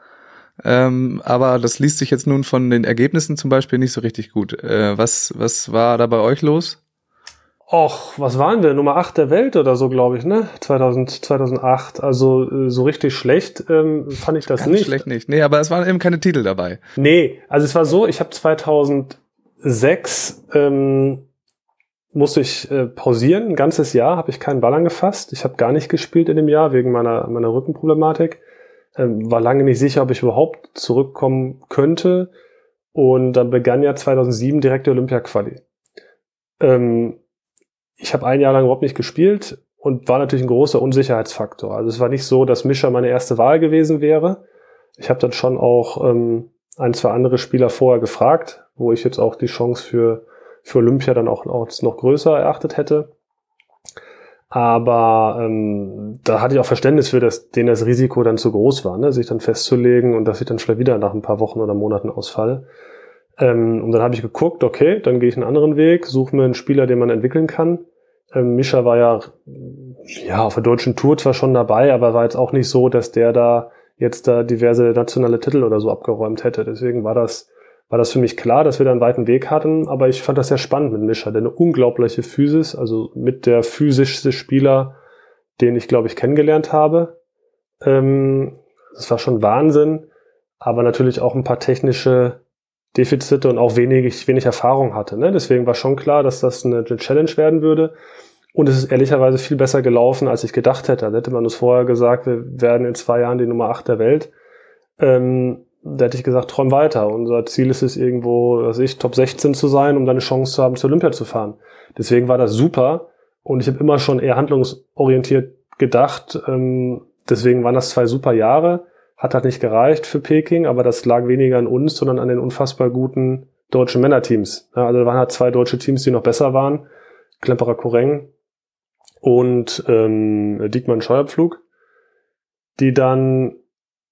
Ähm, aber das liest sich jetzt nun von den Ergebnissen zum Beispiel nicht so richtig gut. Äh, was, was war da bei euch los? Och, was waren wir? Nummer 8 der Welt oder so, glaube ich, ne? 2000, 2008. Also äh, so richtig schlecht ähm, fand ich das Ganz nicht. schlecht nicht. Nee, aber es waren eben keine Titel dabei. Nee, also es war so, ich habe 2006 ähm, musste ich äh, pausieren. Ein ganzes Jahr habe ich keinen Ball angefasst. Ich habe gar nicht gespielt in dem Jahr wegen meiner, meiner Rückenproblematik. Ähm, war lange nicht sicher, ob ich überhaupt zurückkommen könnte. Und dann begann ja 2007 direkt die Olympia-Quali. Ähm, ich habe ein Jahr lang überhaupt nicht gespielt und war natürlich ein großer Unsicherheitsfaktor. Also es war nicht so, dass Mischer meine erste Wahl gewesen wäre. Ich habe dann schon auch ähm, ein, zwei andere Spieler vorher gefragt, wo ich jetzt auch die Chance für, für Olympia dann auch, auch noch größer erachtet hätte. Aber ähm, da hatte ich auch Verständnis für, dass denen das Risiko dann zu groß war, ne? sich dann festzulegen und dass ich dann vielleicht wieder nach ein paar Wochen oder Monaten ausfalle. Ähm, und dann habe ich geguckt, okay, dann gehe ich einen anderen Weg, suche mir einen Spieler, den man entwickeln kann. Ähm, Mischa war ja, ja auf der deutschen Tour zwar schon dabei, aber war jetzt auch nicht so, dass der da jetzt da diverse nationale Titel oder so abgeräumt hätte. Deswegen war das, war das für mich klar, dass wir da einen weiten Weg hatten. Aber ich fand das sehr spannend mit Mischa, der eine unglaubliche Physis, also mit der physischste Spieler, den ich, glaube ich, kennengelernt habe. Ähm, das war schon Wahnsinn, aber natürlich auch ein paar technische Defizite und auch wenig, wenig Erfahrung hatte. Ne? Deswegen war schon klar, dass das eine, Challenge werden würde. Und es ist ehrlicherweise viel besser gelaufen, als ich gedacht hätte. Da hätte man uns vorher gesagt, wir werden in zwei Jahren die Nummer acht der Welt. Ähm, da hätte ich gesagt, träum weiter. Unser Ziel ist es irgendwo, was ich, Top 16 zu sein, um dann eine Chance zu haben, zur Olympia zu fahren. Deswegen war das super. Und ich habe immer schon eher handlungsorientiert gedacht. Ähm, deswegen waren das zwei super Jahre. Hat halt nicht gereicht für Peking, aber das lag weniger an uns, sondern an den unfassbar guten deutschen Männerteams. Ja, also da waren halt zwei deutsche Teams, die noch besser waren. Klemperer Koreng und ähm, Diekmann Scheuerpflug, die dann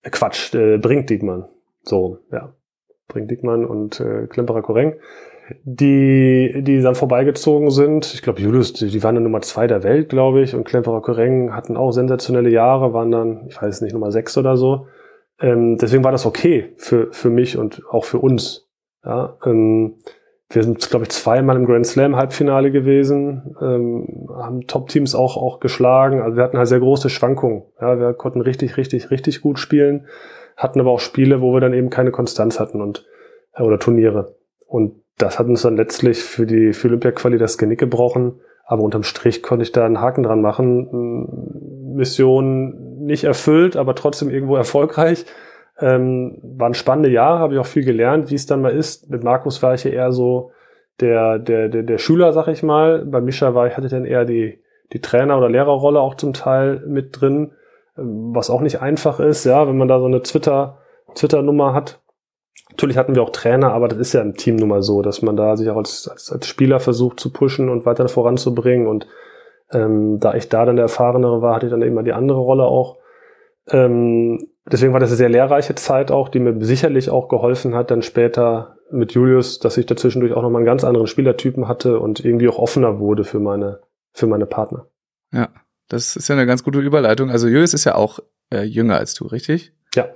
äh, Quatsch, äh, bringt Diekmann. So, ja. Bringt Diekmann und äh, Klemperer Koreng, die, die dann vorbeigezogen sind. Ich glaube, Julius, die, die waren dann Nummer zwei der Welt, glaube ich, und Klemperer Koreng hatten auch sensationelle Jahre, waren dann, ich weiß nicht, Nummer sechs oder so. Ähm, deswegen war das okay für, für mich und auch für uns. Ja, ähm, wir sind, glaube ich, zweimal im Grand Slam Halbfinale gewesen, ähm, haben Top-Teams auch, auch geschlagen. Also wir hatten halt sehr große Schwankungen. Ja, wir konnten richtig, richtig, richtig gut spielen, hatten aber auch Spiele, wo wir dann eben keine Konstanz hatten und äh, oder Turniere. Und das hat uns dann letztlich für die für Olympia-Quali das Genick gebrochen. Aber unterm Strich konnte ich da einen Haken dran machen. Mission nicht erfüllt, aber trotzdem irgendwo erfolgreich. Ähm, waren spannende Jahre, habe ich auch viel gelernt, wie es dann mal ist. Mit Markus war ich ja eher so der, der, der, der Schüler, sag ich mal. Bei Mischa war ich, hatte dann eher die, die Trainer- oder Lehrerrolle auch zum Teil mit drin, ähm, was auch nicht einfach ist, ja, wenn man da so eine Twitter, Twitter-Nummer hat. Natürlich hatten wir auch Trainer, aber das ist ja im Team nun mal so, dass man da sich auch als, als, als Spieler versucht zu pushen und weiter voranzubringen und Ähm, da ich da dann der Erfahrenere war, hatte ich dann immer die andere Rolle auch. Ähm, deswegen war das eine sehr lehrreiche Zeit auch, die mir sicherlich auch geholfen hat, dann später mit Julius, dass ich dazwischendurch auch nochmal einen ganz anderen Spielertypen hatte und irgendwie auch offener wurde für meine, für meine Partner. Ja, das ist ja eine ganz gute Überleitung. Also Julius ist ja auch äh, jünger als du, richtig? Ja.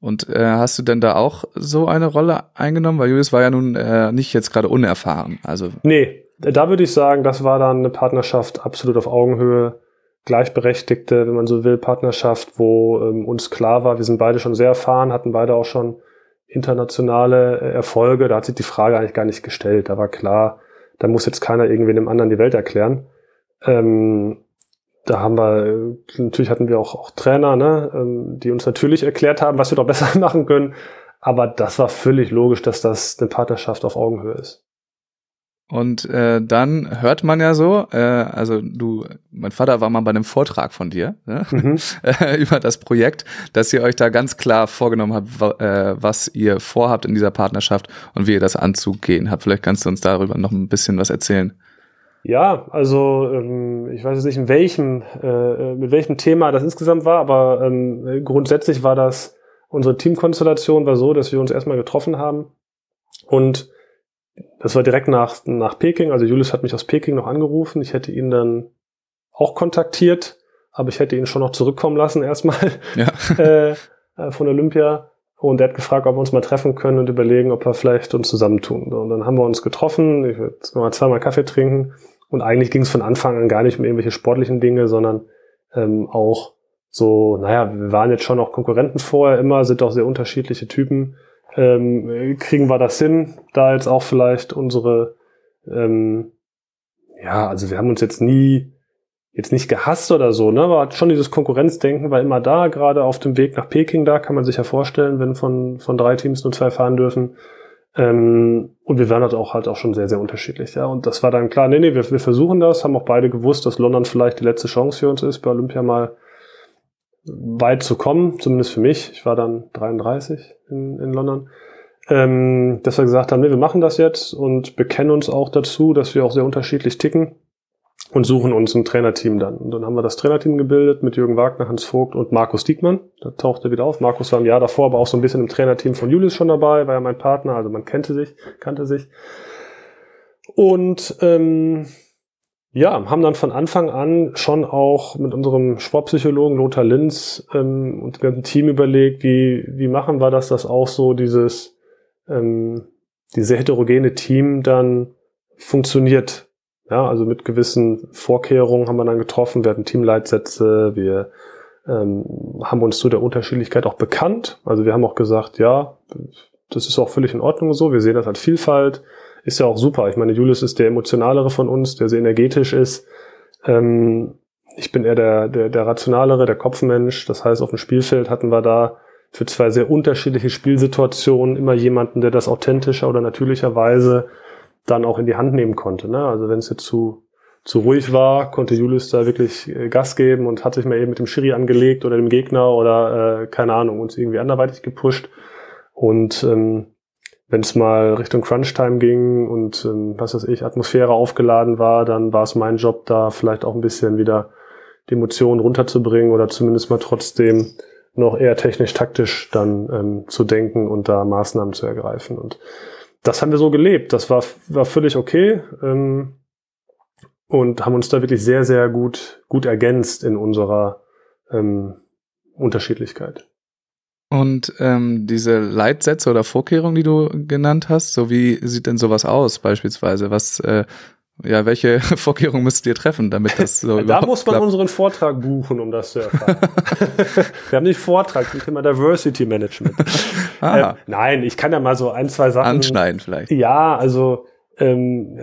Und äh, hast du denn da auch so eine Rolle eingenommen? Weil Julius war ja nun äh, nicht jetzt gerade unerfahren. Also nee, da würde ich sagen, das war dann eine Partnerschaft absolut auf Augenhöhe, gleichberechtigte, wenn man so will, Partnerschaft, wo ähm, uns klar war, wir sind beide schon sehr erfahren, hatten beide auch schon internationale äh, Erfolge. Da hat sich die Frage eigentlich gar nicht gestellt. Da war klar, da muss jetzt keiner irgendwie dem anderen die Welt erklären. Ähm, da haben wir, natürlich hatten wir auch, auch Trainer, ne, ähm, die uns natürlich erklärt haben, was wir doch besser machen können. Aber das war völlig logisch, dass das eine Partnerschaft auf Augenhöhe ist. Und äh, dann hört man ja so, äh, also du, mein Vater war mal bei einem Vortrag von dir ne? mhm. über das Projekt, dass ihr euch da ganz klar vorgenommen habt, äh, was ihr vorhabt in dieser Partnerschaft und wie ihr das anzugehen habt. Vielleicht kannst du uns darüber noch ein bisschen was erzählen. Ja, also ähm, ich weiß jetzt nicht, in welchem, äh, mit welchem Thema das insgesamt war, aber ähm, grundsätzlich war das, unsere Teamkonstellation war so, dass wir uns erstmal getroffen haben und das war direkt nach, nach Peking, also Julius hat mich aus Peking noch angerufen, ich hätte ihn dann auch kontaktiert, aber ich hätte ihn schon noch zurückkommen lassen erstmal ja. äh, äh, von Olympia und er hat gefragt, ob wir uns mal treffen können und überlegen, ob wir vielleicht uns zusammentun. Und dann haben wir uns getroffen, ich würde mal zweimal Kaffee trinken und eigentlich ging es von Anfang an gar nicht um irgendwelche sportlichen Dinge, sondern ähm, auch so, naja, wir waren jetzt schon auch Konkurrenten vorher immer, sind auch sehr unterschiedliche Typen. Ähm, kriegen wir das hin, da jetzt auch vielleicht unsere, ähm, ja, also wir haben uns jetzt nie, jetzt nicht gehasst oder so, ne, aber schon dieses Konkurrenzdenken war immer da, gerade auf dem Weg nach Peking da, kann man sich ja vorstellen, wenn von, von drei Teams nur zwei fahren dürfen. Ähm, und wir waren halt auch halt auch schon sehr, sehr unterschiedlich, ja. Und das war dann klar, nee, nee, wir, wir versuchen das, haben auch beide gewusst, dass London vielleicht die letzte Chance für uns ist, bei Olympia mal weit zu kommen, zumindest für mich. Ich war dann 33 in, in London. Ähm, dass wir gesagt haben, nee, wir machen das jetzt und bekennen uns auch dazu, dass wir auch sehr unterschiedlich ticken und suchen uns ein Trainerteam dann. Und dann haben wir das Trainerteam gebildet mit Jürgen Wagner, Hans Vogt und Markus Diekmann. Da tauchte wieder auf. Markus war im Jahr davor aber auch so ein bisschen im Trainerteam von Julius schon dabei, war ja mein Partner, also man kannte sich, kannte sich. Und ähm, ja, haben dann von Anfang an schon auch mit unserem Sportpsychologen Lothar Linz ähm, und dem ganzen Team überlegt, wie, wie machen wir das, dass auch so dieses, ähm, diese heterogene Team dann funktioniert ja, also mit gewissen Vorkehrungen haben wir dann getroffen. Wir hatten Teamleitsätze, wir ähm, haben uns zu der Unterschiedlichkeit auch bekannt. Also wir haben auch gesagt, ja, das ist auch völlig in Ordnung so. Wir sehen das als Vielfalt. Ist ja auch super. Ich meine, Julius ist der emotionalere von uns, der sehr energetisch ist. Ähm, ich bin eher der, der, der rationalere, der Kopfmensch. Das heißt, auf dem Spielfeld hatten wir da für zwei sehr unterschiedliche Spielsituationen immer jemanden, der das authentischer oder natürlicherweise dann auch in die Hand nehmen konnte. Ne? Also wenn es jetzt zu, zu ruhig war, konnte Julius da wirklich äh, Gas geben und hat sich mal eben mit dem Schiri angelegt oder dem Gegner oder äh, keine Ahnung, uns irgendwie anderweitig gepusht. Und ähm, wenn es mal Richtung Crunch-Time ging und ähm, was weiß ich, Atmosphäre aufgeladen war, dann war es mein Job, da vielleicht auch ein bisschen wieder die Emotionen runterzubringen oder zumindest mal trotzdem noch eher technisch-taktisch dann ähm, zu denken und da Maßnahmen zu ergreifen. Und das haben wir so gelebt. Das war, war völlig okay. Ähm, und haben uns da wirklich sehr, sehr gut, gut ergänzt in unserer ähm, Unterschiedlichkeit. Und ähm, diese Leitsätze oder Vorkehrungen, die du genannt hast, so wie sieht denn sowas aus beispielsweise? Was äh, ja, welche Vorkehrungen müsst ihr treffen, damit das so Da muss man klappt? unseren Vortrag buchen, um das zu erfahren. wir haben nicht Vortrag zum Thema Diversity Management. ah. äh, nein, ich kann ja mal so ein, zwei Sachen. Anschneiden vielleicht. Ja, also ähm,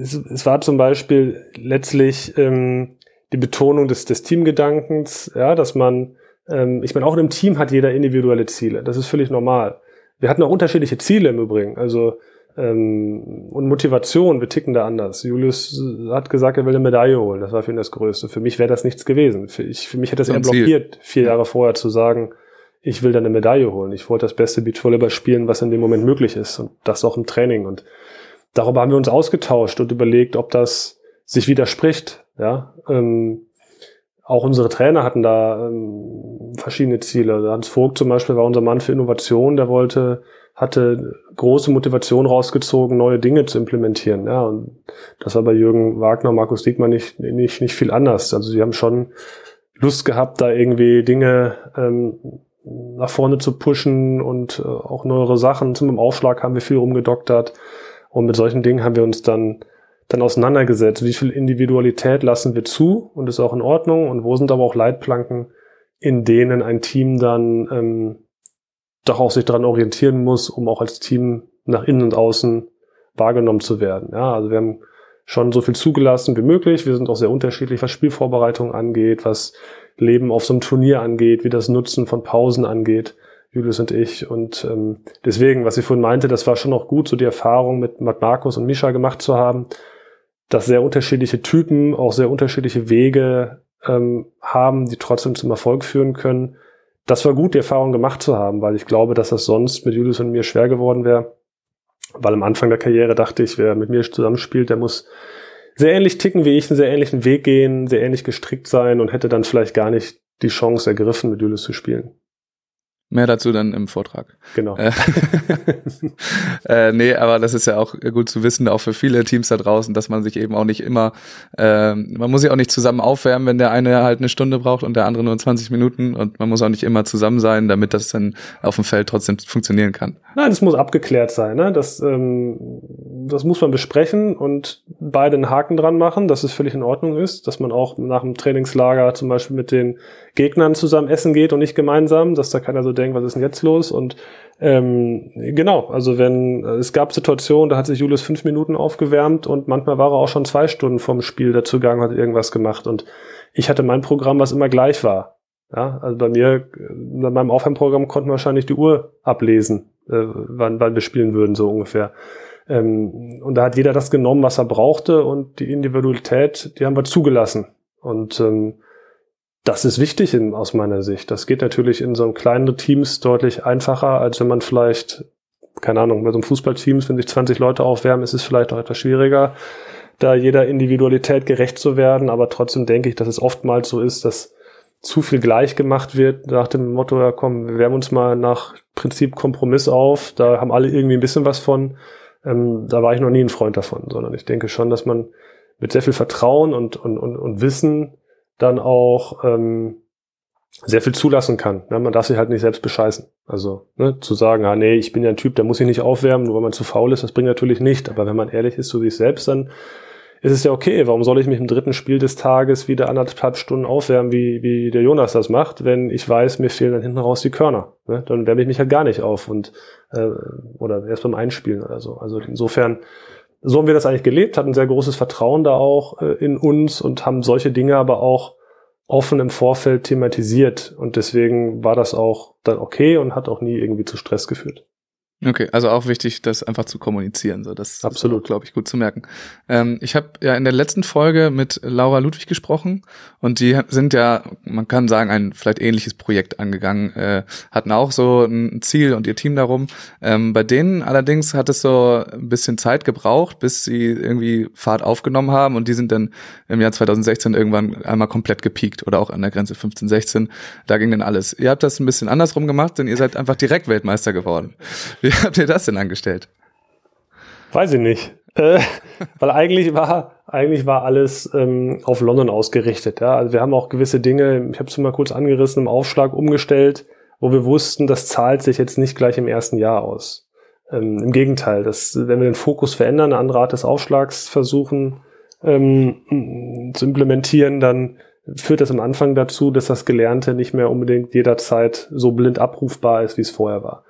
es, es war zum Beispiel letztlich ähm, die Betonung des, des Teamgedankens, ja, dass man, ähm, ich meine, auch in einem Team hat jeder individuelle Ziele. Das ist völlig normal. Wir hatten auch unterschiedliche Ziele im Übrigen. Also ähm, und Motivation, wir ticken da anders. Julius hat gesagt, er will eine Medaille holen. Das war für ihn das Größte. Für mich wäre das nichts gewesen. Für, ich, für mich hätte es eher blockiert, vier Jahre vorher zu sagen, ich will da eine Medaille holen. Ich wollte das beste Beachvolleyball spielen, was in dem Moment möglich ist. Und das auch im Training. Und darüber haben wir uns ausgetauscht und überlegt, ob das sich widerspricht. Ja, ähm, auch unsere Trainer hatten da ähm, verschiedene Ziele. Hans Vogt zum Beispiel war unser Mann für Innovation, der wollte, hatte große Motivation rausgezogen, neue Dinge zu implementieren. Ja, und das war bei Jürgen Wagner, Markus Diekmann nicht, nicht, nicht viel anders. Also sie haben schon Lust gehabt, da irgendwie Dinge ähm, nach vorne zu pushen und äh, auch neuere Sachen. Zum Aufschlag haben wir viel rumgedoktert. Und mit solchen Dingen haben wir uns dann, dann auseinandergesetzt. Wie viel Individualität lassen wir zu und ist auch in Ordnung? Und wo sind aber auch Leitplanken, in denen ein Team dann ähm, doch auch sich daran orientieren muss, um auch als Team nach innen und außen wahrgenommen zu werden. Ja, also wir haben schon so viel zugelassen wie möglich. Wir sind auch sehr unterschiedlich, was Spielvorbereitung angeht, was Leben auf so einem Turnier angeht, wie das Nutzen von Pausen angeht, Julius und ich. Und ähm, deswegen, was ich vorhin meinte, das war schon auch gut, so die Erfahrung mit, Markus und Misha gemacht zu haben, dass sehr unterschiedliche Typen auch sehr unterschiedliche Wege ähm, haben, die trotzdem zum Erfolg führen können. Das war gut, die Erfahrung gemacht zu haben, weil ich glaube, dass das sonst mit Julius und mir schwer geworden wäre. Weil am Anfang der Karriere dachte ich, wer mit mir zusammenspielt, der muss sehr ähnlich ticken wie ich, einen sehr ähnlichen Weg gehen, sehr ähnlich gestrickt sein und hätte dann vielleicht gar nicht die Chance ergriffen, mit Julius zu spielen. Mehr dazu dann im Vortrag. Genau. Äh, äh, nee, aber das ist ja auch gut zu wissen, auch für viele Teams da draußen, dass man sich eben auch nicht immer, äh, man muss sich auch nicht zusammen aufwärmen, wenn der eine halt eine Stunde braucht und der andere nur 20 Minuten und man muss auch nicht immer zusammen sein, damit das dann auf dem Feld trotzdem funktionieren kann. Nein, es muss abgeklärt sein. Ne? Das, ähm, das muss man besprechen und beide einen Haken dran machen, dass es völlig in Ordnung ist, dass man auch nach dem Trainingslager zum Beispiel mit den Gegnern zusammen essen geht und nicht gemeinsam, dass da keiner so denkt, was ist denn jetzt los? Und ähm, genau, also wenn es gab Situationen, da hat sich Julius fünf Minuten aufgewärmt und manchmal war er auch schon zwei Stunden vorm Spiel dazu gegangen, hat irgendwas gemacht. Und ich hatte mein Programm, was immer gleich war. Ja, also bei mir, bei meinem Aufwärmprogramm konnten wir wahrscheinlich die Uhr ablesen, äh, wann, wann wir spielen würden, so ungefähr. Ähm, und da hat jeder das genommen, was er brauchte und die Individualität, die haben wir zugelassen. Und ähm, das ist wichtig in, aus meiner Sicht. Das geht natürlich in so einem kleinen Teams deutlich einfacher, als wenn man vielleicht, keine Ahnung, bei so einem Fußballteams, wenn sich 20 Leute aufwärmen, ist es vielleicht auch etwas schwieriger, da jeder Individualität gerecht zu werden. Aber trotzdem denke ich, dass es oftmals so ist, dass zu viel gleich gemacht wird, nach dem Motto, ja komm, wir wärmen uns mal nach Prinzip Kompromiss auf, da haben alle irgendwie ein bisschen was von. Ähm, da war ich noch nie ein Freund davon, sondern ich denke schon, dass man mit sehr viel Vertrauen und, und, und, und Wissen dann auch ähm, sehr viel zulassen kann. Ja, man darf sich halt nicht selbst bescheißen. Also ne, zu sagen, ah nee, ich bin ja ein Typ, der muss sich nicht aufwärmen, nur weil man zu faul ist, das bringt natürlich nicht. Aber wenn man ehrlich ist zu sich selbst, dann ist es ja okay. Warum soll ich mich im dritten Spiel des Tages wieder anderthalb Stunden aufwärmen, wie, wie der Jonas das macht, wenn ich weiß, mir fehlen dann hinten raus die Körner. Ne? Dann wärme ich mich halt gar nicht auf und äh, oder erst beim Einspielen oder so. Also insofern so haben wir das eigentlich gelebt, hatten sehr großes Vertrauen da auch äh, in uns und haben solche Dinge aber auch offen im Vorfeld thematisiert. Und deswegen war das auch dann okay und hat auch nie irgendwie zu Stress geführt. Okay, also auch wichtig, das einfach zu kommunizieren. So, das Absolut. ist, glaube ich, gut zu merken. Ähm, ich habe ja in der letzten Folge mit Laura Ludwig gesprochen und die sind ja, man kann sagen, ein vielleicht ähnliches Projekt angegangen, äh, hatten auch so ein Ziel und ihr Team darum. Ähm, bei denen allerdings hat es so ein bisschen Zeit gebraucht, bis sie irgendwie Fahrt aufgenommen haben und die sind dann im Jahr 2016 irgendwann einmal komplett gepiekt oder auch an der Grenze 15, 16. Da ging dann alles. Ihr habt das ein bisschen andersrum gemacht, denn ihr seid einfach direkt Weltmeister geworden. Wie habt ihr das denn angestellt? Weiß ich nicht. Äh, weil eigentlich war, eigentlich war alles ähm, auf London ausgerichtet. Ja? Also wir haben auch gewisse Dinge, ich habe es mal kurz angerissen, im Aufschlag umgestellt, wo wir wussten, das zahlt sich jetzt nicht gleich im ersten Jahr aus. Ähm, Im Gegenteil, das, wenn wir den Fokus verändern, eine andere Art des Aufschlags versuchen ähm, zu implementieren, dann führt das am Anfang dazu, dass das Gelernte nicht mehr unbedingt jederzeit so blind abrufbar ist, wie es vorher war.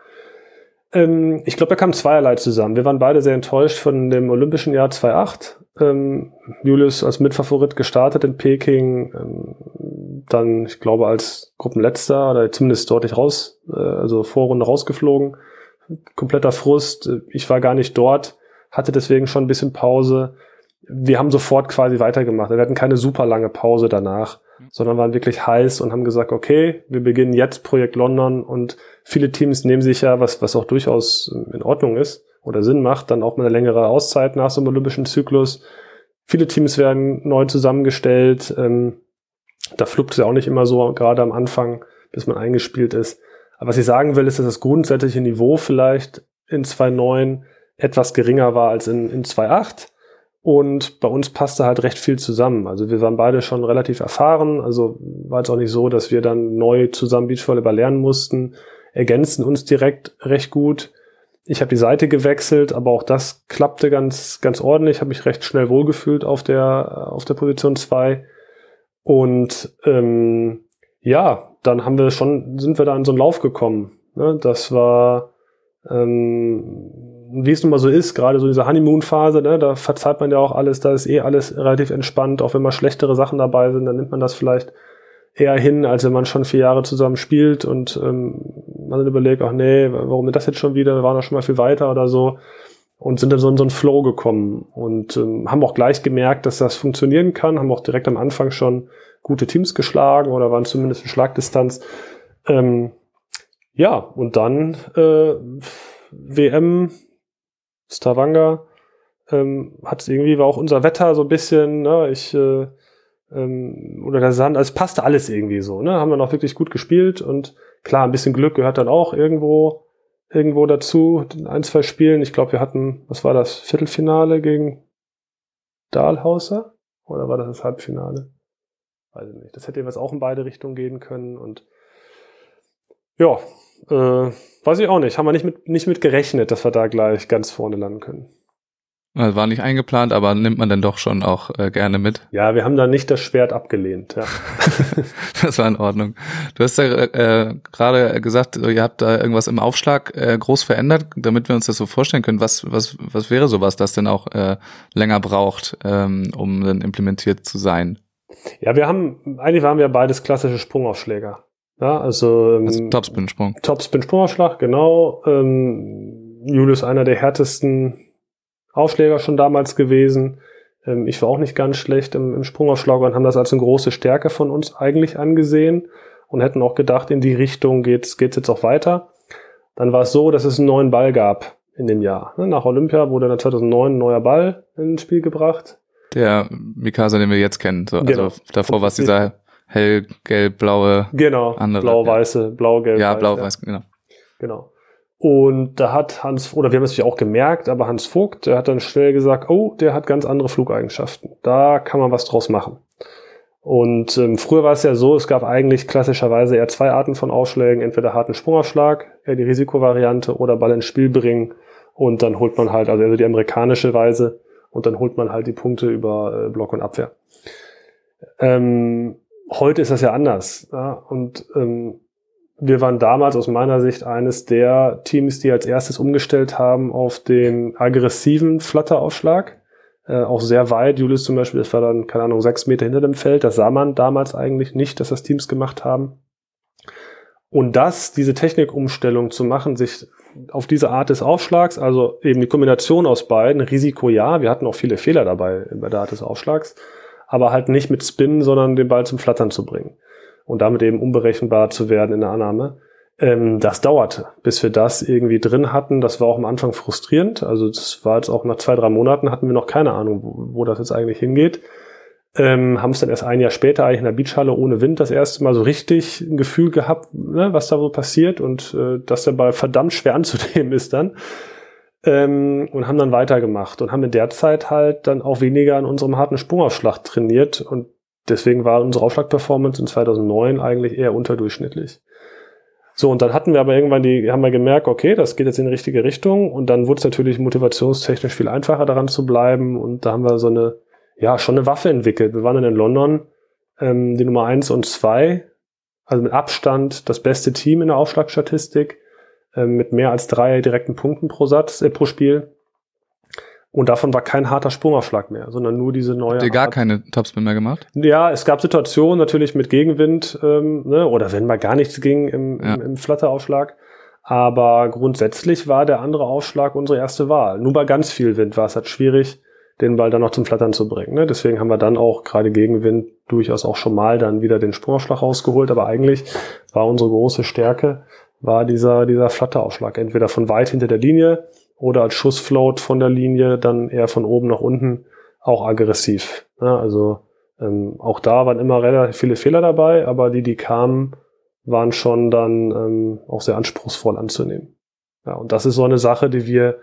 Ähm, ich glaube, da kam zweierlei zusammen. Wir waren beide sehr enttäuscht von dem Olympischen Jahr 2008. Ähm, Julius als Mitfavorit gestartet in Peking, ähm, dann, ich glaube, als Gruppenletzter oder zumindest deutlich raus, äh, also Vorrunde rausgeflogen. Kompletter Frust. Ich war gar nicht dort, hatte deswegen schon ein bisschen Pause. Wir haben sofort quasi weitergemacht. Wir hatten keine super lange Pause danach sondern waren wirklich heiß und haben gesagt, okay, wir beginnen jetzt Projekt London und viele Teams nehmen sich ja, was, was auch durchaus in Ordnung ist oder Sinn macht, dann auch mal eine längere Auszeit nach so einem olympischen Zyklus. viele Teams werden neu zusammengestellt. Ähm, da fluppt es ja auch nicht immer so, gerade am Anfang, bis man eingespielt ist. Aber was ich sagen will, ist, dass das grundsätzliche Niveau vielleicht in 2.9 etwas geringer war als in, in 2.8. Und bei uns passte halt recht viel zusammen. Also wir waren beide schon relativ erfahren. Also war es auch nicht so, dass wir dann neu zusammen Beachvolleyball lernen mussten. Ergänzen uns direkt recht gut. Ich habe die Seite gewechselt, aber auch das klappte ganz, ganz ordentlich. Habe mich recht schnell wohlgefühlt auf der, auf der Position 2. Und ähm, ja, dann haben wir schon, sind wir da in so einen Lauf gekommen. Ne? Das war, ähm, wie es nun mal so ist, gerade so diese Honeymoon-Phase, ne? da verzeiht man ja auch alles, da ist eh alles relativ entspannt, auch wenn mal schlechtere Sachen dabei sind, dann nimmt man das vielleicht eher hin, als wenn man schon vier Jahre zusammen spielt und ähm, man dann überlegt, ach nee, warum das jetzt schon wieder, wir waren doch schon mal viel weiter oder so und sind dann so in so einen Flow gekommen und ähm, haben auch gleich gemerkt, dass das funktionieren kann, haben auch direkt am Anfang schon gute Teams geschlagen oder waren zumindest in Schlagdistanz. Ähm, ja, und dann äh, WM, Stavanger, ähm, hat irgendwie, war auch unser Wetter so ein bisschen, ne, ich äh, ähm, oder der Sand, also es passte alles irgendwie so, ne? Haben wir noch wirklich gut gespielt und klar, ein bisschen Glück gehört dann auch irgendwo irgendwo dazu, in ein, zwei Spielen. Ich glaube, wir hatten, was war das, Viertelfinale gegen Dahlhauser? Oder war das das Halbfinale? Weiß ich nicht. Das hätte jeweils auch in beide Richtungen gehen können und ja, äh, weiß ich auch nicht. Haben wir nicht mit, nicht mit gerechnet, dass wir da gleich ganz vorne landen können. Also war nicht eingeplant, aber nimmt man dann doch schon auch äh, gerne mit. Ja, wir haben da nicht das Schwert abgelehnt. Ja. das war in Ordnung. Du hast ja äh, gerade gesagt, ihr habt da irgendwas im Aufschlag äh, groß verändert, damit wir uns das so vorstellen können. Was, was, was wäre sowas, das denn auch äh, länger braucht, ähm, um dann implementiert zu sein? Ja, wir haben, eigentlich waren wir beides klassische Sprungaufschläger. Ja, also, ähm, also Topspin-Sprung. Topspin-Sprungaufschlag, genau. Ähm, Julius einer der härtesten Aufschläger schon damals gewesen. Ähm, ich war auch nicht ganz schlecht im, im Sprungaufschlag und haben das als eine große Stärke von uns eigentlich angesehen und hätten auch gedacht, in die Richtung geht's, geht's jetzt auch weiter. Dann war es so, dass es einen neuen Ball gab in dem Jahr. Ne, nach Olympia wurde dann 2009 ein neuer Ball ins Spiel gebracht. Der Mikasa, den wir jetzt kennen. So, genau. Also davor war es dieser hellgelb-blaue. Genau. Andere. Blau-weiße, blau-gelb. Ja, blau-weiß, ja. genau. Genau. Und da hat Hans, oder wir haben es natürlich auch gemerkt, aber Hans Vogt, der hat dann schnell gesagt, oh, der hat ganz andere Flugeigenschaften. Da kann man was draus machen. Und ähm, früher war es ja so, es gab eigentlich klassischerweise eher zwei Arten von Aufschlägen, entweder harten Sprungaufschlag, eher die Risikovariante oder Ball ins Spiel bringen und dann holt man halt, also, also die amerikanische Weise, und dann holt man halt die Punkte über äh, Block und Abwehr. Ähm, heute ist das ja anders. Ja? Und ähm, wir waren damals aus meiner Sicht eines der Teams, die als erstes umgestellt haben auf den aggressiven Flutteraufschlag. Äh, auch sehr weit. Julius zum Beispiel, das war dann, keine Ahnung, sechs Meter hinter dem Feld. Das sah man damals eigentlich nicht, dass das Teams gemacht haben. Und das, diese Technikumstellung zu machen, sich auf diese Art des Aufschlags, also eben die Kombination aus beiden, Risiko ja, wir hatten auch viele Fehler dabei bei der Art des Aufschlags, aber halt nicht mit Spin, sondern den Ball zum Flattern zu bringen und damit eben unberechenbar zu werden in der Annahme. Ähm, das dauerte, bis wir das irgendwie drin hatten. Das war auch am Anfang frustrierend. Also das war jetzt auch nach zwei, drei Monaten hatten wir noch keine Ahnung, wo, wo das jetzt eigentlich hingeht. Ähm, haben es dann erst ein Jahr später eigentlich in der Beachhalle ohne Wind das erste Mal so richtig ein Gefühl gehabt, ne, was da so passiert und äh, dass der Ball verdammt schwer anzunehmen ist dann. Ähm, und haben dann weitergemacht und haben in der Zeit halt dann auch weniger an unserem harten Sprungaufschlag trainiert. Und deswegen war unsere Aufschlagperformance in 2009 eigentlich eher unterdurchschnittlich. So, und dann hatten wir aber irgendwann die, haben wir gemerkt, okay, das geht jetzt in die richtige Richtung. Und dann wurde es natürlich motivationstechnisch viel einfacher daran zu bleiben. Und da haben wir so eine ja, schon eine Waffe entwickelt. Wir waren dann in London ähm, die Nummer eins und zwei, also mit Abstand das beste Team in der Aufschlagstatistik, ähm, mit mehr als drei direkten Punkten pro Satz, äh, pro Spiel. Und davon war kein harter Sprungaufschlag mehr, sondern nur diese neue. Habt ihr gar Art. keine Topspin mehr gemacht? Ja, es gab Situationen natürlich mit Gegenwind, ähm, ne, oder wenn mal gar nichts ging im, ja. im, im Flatteraufschlag. Aber grundsätzlich war der andere Aufschlag unsere erste Wahl. Nur bei ganz viel Wind war es halt schwierig, den Ball dann noch zum Flattern zu bringen. Ne? Deswegen haben wir dann auch gerade Gegenwind durchaus auch schon mal dann wieder den Sprungaufschlag rausgeholt. Aber eigentlich war unsere große Stärke, war dieser, dieser Flatteraufschlag. Entweder von weit hinter der Linie oder als Schussfloat von der Linie, dann eher von oben nach unten auch aggressiv. Ja, also ähm, auch da waren immer relativ viele Fehler dabei, aber die, die kamen, waren schon dann ähm, auch sehr anspruchsvoll anzunehmen. Ja, und das ist so eine Sache, die wir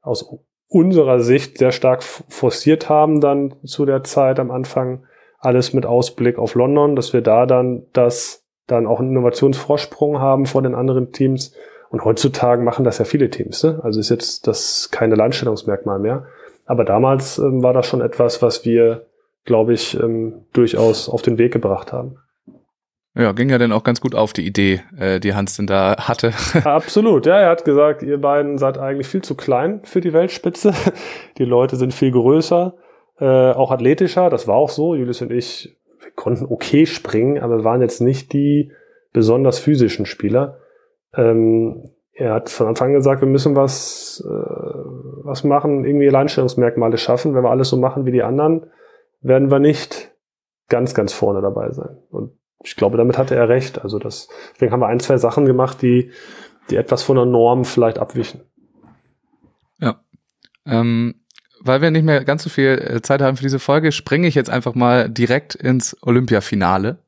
aus unserer Sicht sehr stark forciert haben dann zu der Zeit am Anfang. Alles mit Ausblick auf London, dass wir da dann das dann auch einen Innovationsvorsprung haben vor den anderen Teams. Und heutzutage machen das ja viele Teams. Ne? Also ist jetzt das keine Landstellungsmerkmal mehr. Aber damals ähm, war das schon etwas, was wir, glaube ich, ähm, durchaus auf den Weg gebracht haben. Ja, ging ja dann auch ganz gut auf die Idee, äh, die Hans denn da hatte. Absolut, ja, er hat gesagt, ihr beiden seid eigentlich viel zu klein für die Weltspitze. Die Leute sind viel größer, äh, auch athletischer, das war auch so. Julius und ich konnten okay springen, aber waren jetzt nicht die besonders physischen Spieler. Ähm, er hat von Anfang an gesagt, wir müssen was, äh, was machen, irgendwie Alleinstellungsmerkmale schaffen. Wenn wir alles so machen wie die anderen, werden wir nicht ganz, ganz vorne dabei sein. Und ich glaube, damit hatte er recht. Also das, deswegen haben wir ein, zwei Sachen gemacht, die, die etwas von der Norm vielleicht abwichen. Ja. Ähm, weil wir nicht mehr ganz so viel äh, Zeit haben für diese Folge, springe ich jetzt einfach mal direkt ins Olympiafinale.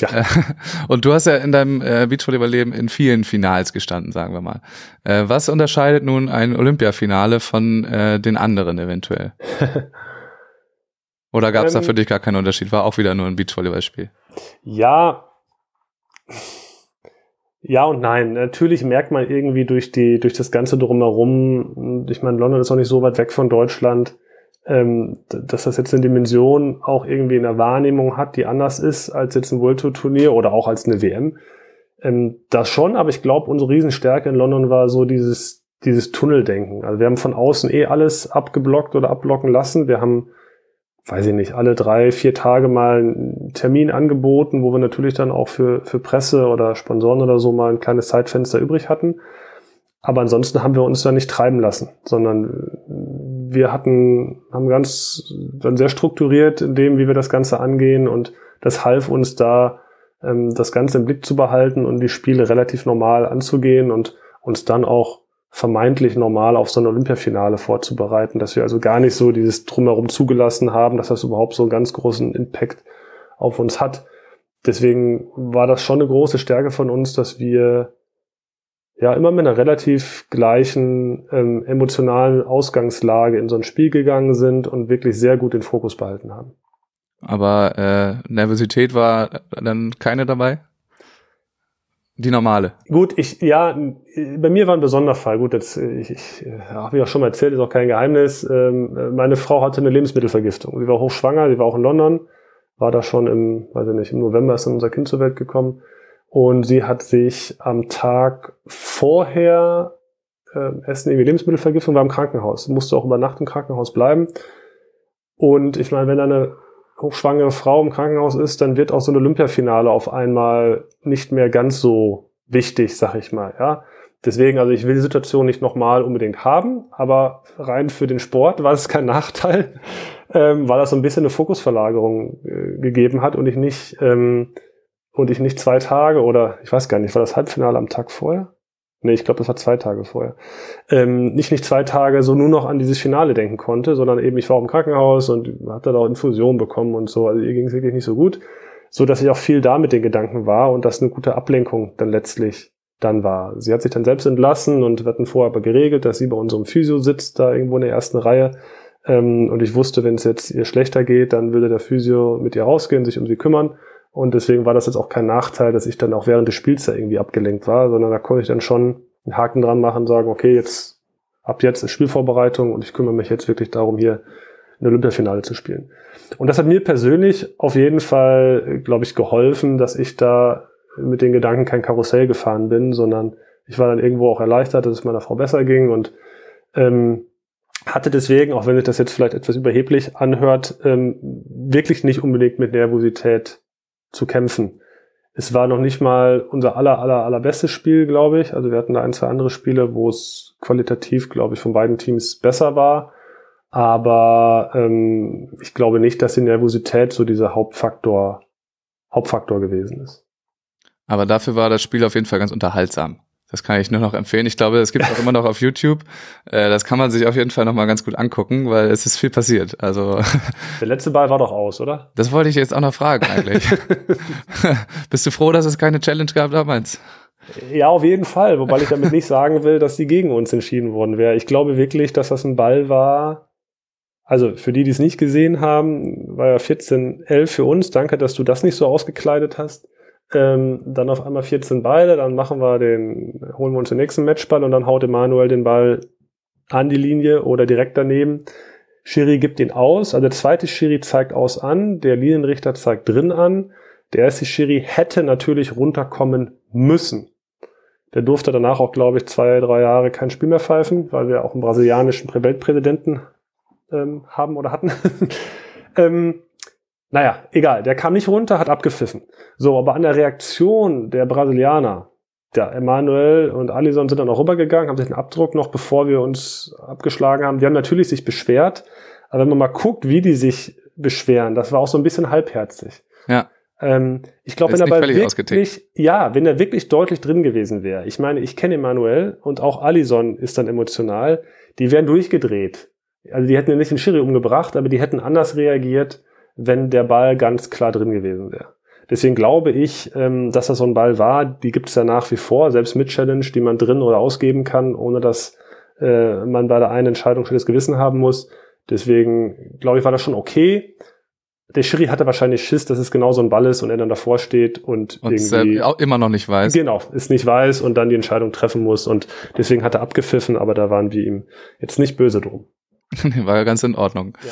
Ja. Äh, und du hast ja in deinem äh, Beachvolleyball-Leben in vielen Finals gestanden, sagen wir mal. Was unterscheidet nun ein Olympiafinale von den anderen eventuell? Oder gab es ähm, da für dich gar keinen Unterschied? War auch wieder nur ein Beachvolleyballspiel? Ja. Ja und nein. Natürlich merkt man irgendwie durch die, durch das Ganze drumherum, ich meine, London ist auch nicht so weit weg von Deutschland, ähm, dass das jetzt eine Dimension auch irgendwie in der Wahrnehmung hat, die anders ist als jetzt ein World Tour Turnier oder auch als eine WM. Ähm, das schon, aber ich glaube, unsere Riesenstärke in London war so dieses, dieses Tunneldenken. Also wir haben von außen eh alles abgeblockt oder abblocken lassen. Wir haben weiß ich nicht, alle drei, vier Tage mal einen Termin angeboten, wo wir natürlich dann auch für, für Presse oder Sponsoren oder so mal ein kleines Zeitfenster übrig hatten. Aber ansonsten haben wir uns da nicht treiben lassen, sondern wir hatten, haben ganz, dann sehr strukturiert in dem, wie wir das Ganze angehen und das half uns da, ähm, das Ganze im Blick zu behalten und die Spiele relativ normal anzugehen und uns dann auch vermeintlich normal auf so ein Olympiafinale vorzubereiten, dass wir also gar nicht so dieses Drumherum zugelassen haben, dass das überhaupt so einen ganz großen Impact auf uns hat. Deswegen war das schon eine große Stärke von uns, dass wir ja immer mit einer relativ gleichen ähm, emotionalen Ausgangslage in so ein Spiel gegangen sind und wirklich sehr gut den Fokus behalten haben. Aber äh, Nervosität war dann keine dabei? Die normale. Gut, ich, ja, bei mir war ein besonderer Fall. Gut, jetzt, ich, ich habe ja schon mal erzählt, ist auch kein Geheimnis. Ähm, meine Frau hatte eine Lebensmittelvergiftung. Sie war hochschwanger, sie war auch in London, war da schon im, weiß ich nicht, im November ist dann unser Kind zur Welt gekommen. Und sie hat sich am Tag vorher äh, Essen irgendwie Lebensmittelvergiftung, war im Krankenhaus. Musste auch über Nacht im Krankenhaus bleiben. Und ich meine, wenn eine hochschwangere Frau im Krankenhaus ist, dann wird auch so ein Olympiafinale auf einmal nicht mehr ganz so wichtig, sag ich mal, ja. Deswegen, also ich will die Situation nicht nochmal unbedingt haben, aber rein für den Sport war es kein Nachteil, ähm, weil das so ein bisschen eine Fokusverlagerung äh, gegeben hat und ich nicht ähm, und ich nicht zwei Tage oder ich weiß gar nicht, war das Halbfinale am Tag vorher? Nee, ich glaube, das war zwei Tage vorher. Ähm, nicht nicht zwei Tage so nur noch an dieses Finale denken konnte, sondern eben ich war im Krankenhaus und hatte da auch Infusion bekommen und so. Also ihr ging es wirklich nicht so gut, so dass ich auch viel da mit den Gedanken war und das eine gute Ablenkung dann letztlich dann war. Sie hat sich dann selbst entlassen und wir hatten vorher aber geregelt, dass sie bei unserem Physio sitzt, da irgendwo in der ersten Reihe. Ähm, und ich wusste, wenn es jetzt ihr schlechter geht, dann würde der Physio mit ihr rausgehen, sich um sie kümmern. Und deswegen war das jetzt auch kein Nachteil, dass ich dann auch während des Spiels da irgendwie abgelenkt war, sondern da konnte ich dann schon einen Haken dran machen, sagen, okay, jetzt, ab jetzt ist Spielvorbereitung und ich kümmere mich jetzt wirklich darum, hier ein Olympiafinale zu spielen. Und das hat mir persönlich auf jeden Fall, glaube ich, geholfen, dass ich da mit den Gedanken kein Karussell gefahren bin, sondern ich war dann irgendwo auch erleichtert, dass es meiner Frau besser ging und ähm, hatte deswegen, auch wenn sich das jetzt vielleicht etwas überheblich anhört, ähm, wirklich nicht unbedingt mit Nervosität zu kämpfen. Es war noch nicht mal unser aller, aller, allerbestes Spiel, glaube ich. Also wir hatten da ein, zwei andere Spiele, wo es qualitativ, glaube ich, von beiden Teams besser war. Aber ähm, ich glaube nicht, dass die Nervosität so dieser Hauptfaktor, Hauptfaktor gewesen ist. Aber dafür war das Spiel auf jeden Fall ganz unterhaltsam. Das kann ich nur noch empfehlen. Ich glaube, es gibt auch immer noch auf YouTube. Äh, das kann man sich auf jeden Fall noch mal ganz gut angucken, weil es ist viel passiert. Also der letzte Ball war doch aus, oder? Das wollte ich jetzt auch noch fragen eigentlich. Bist du froh, dass es keine Challenge gab damals? Ja, auf jeden Fall. Wobei ich damit nicht sagen will, dass die gegen uns entschieden worden wäre. Ich glaube wirklich, dass das ein Ball war. Also für die, die es nicht gesehen haben, war ja 14-11 für uns. Danke, dass du das nicht so ausgekleidet hast ähm, dann auf einmal 14 Beide, dann machen wir den, holen wir uns den nächsten Matchball und dann haut Emanuel den Ball an die Linie oder direkt daneben. Schiri gibt ihn aus, also der zweite Schiri zeigt aus an, der Linienrichter zeigt drin an. Der erste Schiri hätte natürlich runterkommen müssen. Der durfte danach auch, glaube ich, zwei, drei Jahre kein Spiel mehr pfeifen, weil wir auch einen brasilianischen Weltpräsidenten ähm, haben oder hatten. ähm, naja, egal, der kam nicht runter, hat abgepfiffen. So, aber an der Reaktion der Brasilianer, der Emanuel und Alison sind dann auch rübergegangen, haben sich einen Abdruck noch, bevor wir uns abgeschlagen haben. Die haben natürlich sich beschwert, aber wenn man mal guckt, wie die sich beschweren, das war auch so ein bisschen halbherzig. Ja. Ähm, ich glaube, wenn er bei wirklich, ja, wenn er wirklich deutlich drin gewesen wäre. Ich meine, ich kenne Emanuel und auch Alison ist dann emotional. Die wären durchgedreht. Also die hätten ja nicht den Schiri umgebracht, aber die hätten anders reagiert wenn der Ball ganz klar drin gewesen wäre. Deswegen glaube ich, ähm, dass das so ein Ball war, die gibt es ja nach wie vor, selbst mit Challenge, die man drin oder ausgeben kann, ohne dass äh, man bei der einen Entscheidung schlechtes Gewissen haben muss. Deswegen glaube ich, war das schon okay. Der Schiri hatte wahrscheinlich Schiss, dass es genau so ein Ball ist und er dann davor steht und, und irgendwie auch immer noch nicht weiß. Genau, ist nicht weiß und dann die Entscheidung treffen muss und deswegen hat er abgepfiffen, aber da waren wir ihm jetzt nicht böse drum. war ja ganz in Ordnung. Ja.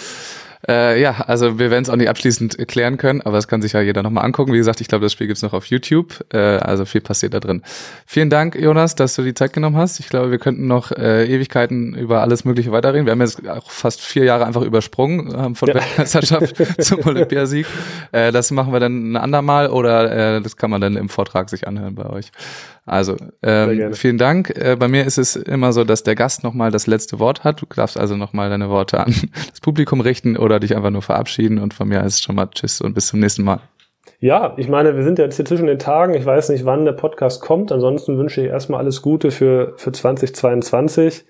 Äh, ja, also wir werden es auch nicht abschließend klären können, aber das kann sich ja jeder nochmal angucken. Wie gesagt, ich glaube, das Spiel gibt's noch auf YouTube. Äh, also viel passiert da drin. Vielen Dank, Jonas, dass du die Zeit genommen hast. Ich glaube, wir könnten noch äh, Ewigkeiten über alles Mögliche weiterreden. Wir haben jetzt auch fast vier Jahre einfach übersprungen, ähm, von ja. Weltmeisterschaft zum Olympiasieg. Äh, das machen wir dann ein andermal oder äh, das kann man dann im Vortrag sich anhören bei euch. Also, ähm, vielen Dank. Äh, bei mir ist es immer so, dass der Gast nochmal das letzte Wort hat. Du darfst also nochmal deine Worte an das Publikum richten oder dich einfach nur verabschieden. Und von mir ist es schon mal Tschüss und bis zum nächsten Mal. Ja, ich meine, wir sind jetzt hier zwischen den Tagen. Ich weiß nicht, wann der Podcast kommt. Ansonsten wünsche ich erstmal alles Gute für, für 2022.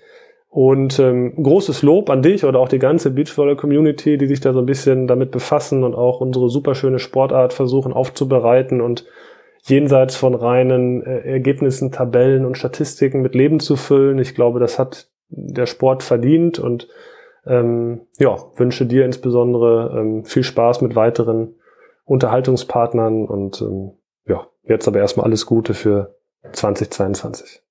Und ähm, großes Lob an dich oder auch die ganze Beachvolley-Community, die sich da so ein bisschen damit befassen und auch unsere superschöne Sportart versuchen aufzubereiten und jenseits von reinen äh, Ergebnissen, Tabellen und Statistiken mit Leben zu füllen. Ich glaube, das hat der Sport verdient und ähm, ja, wünsche dir insbesondere ähm, viel Spaß mit weiteren Unterhaltungspartnern und ähm, ja, jetzt aber erstmal alles Gute für 2022.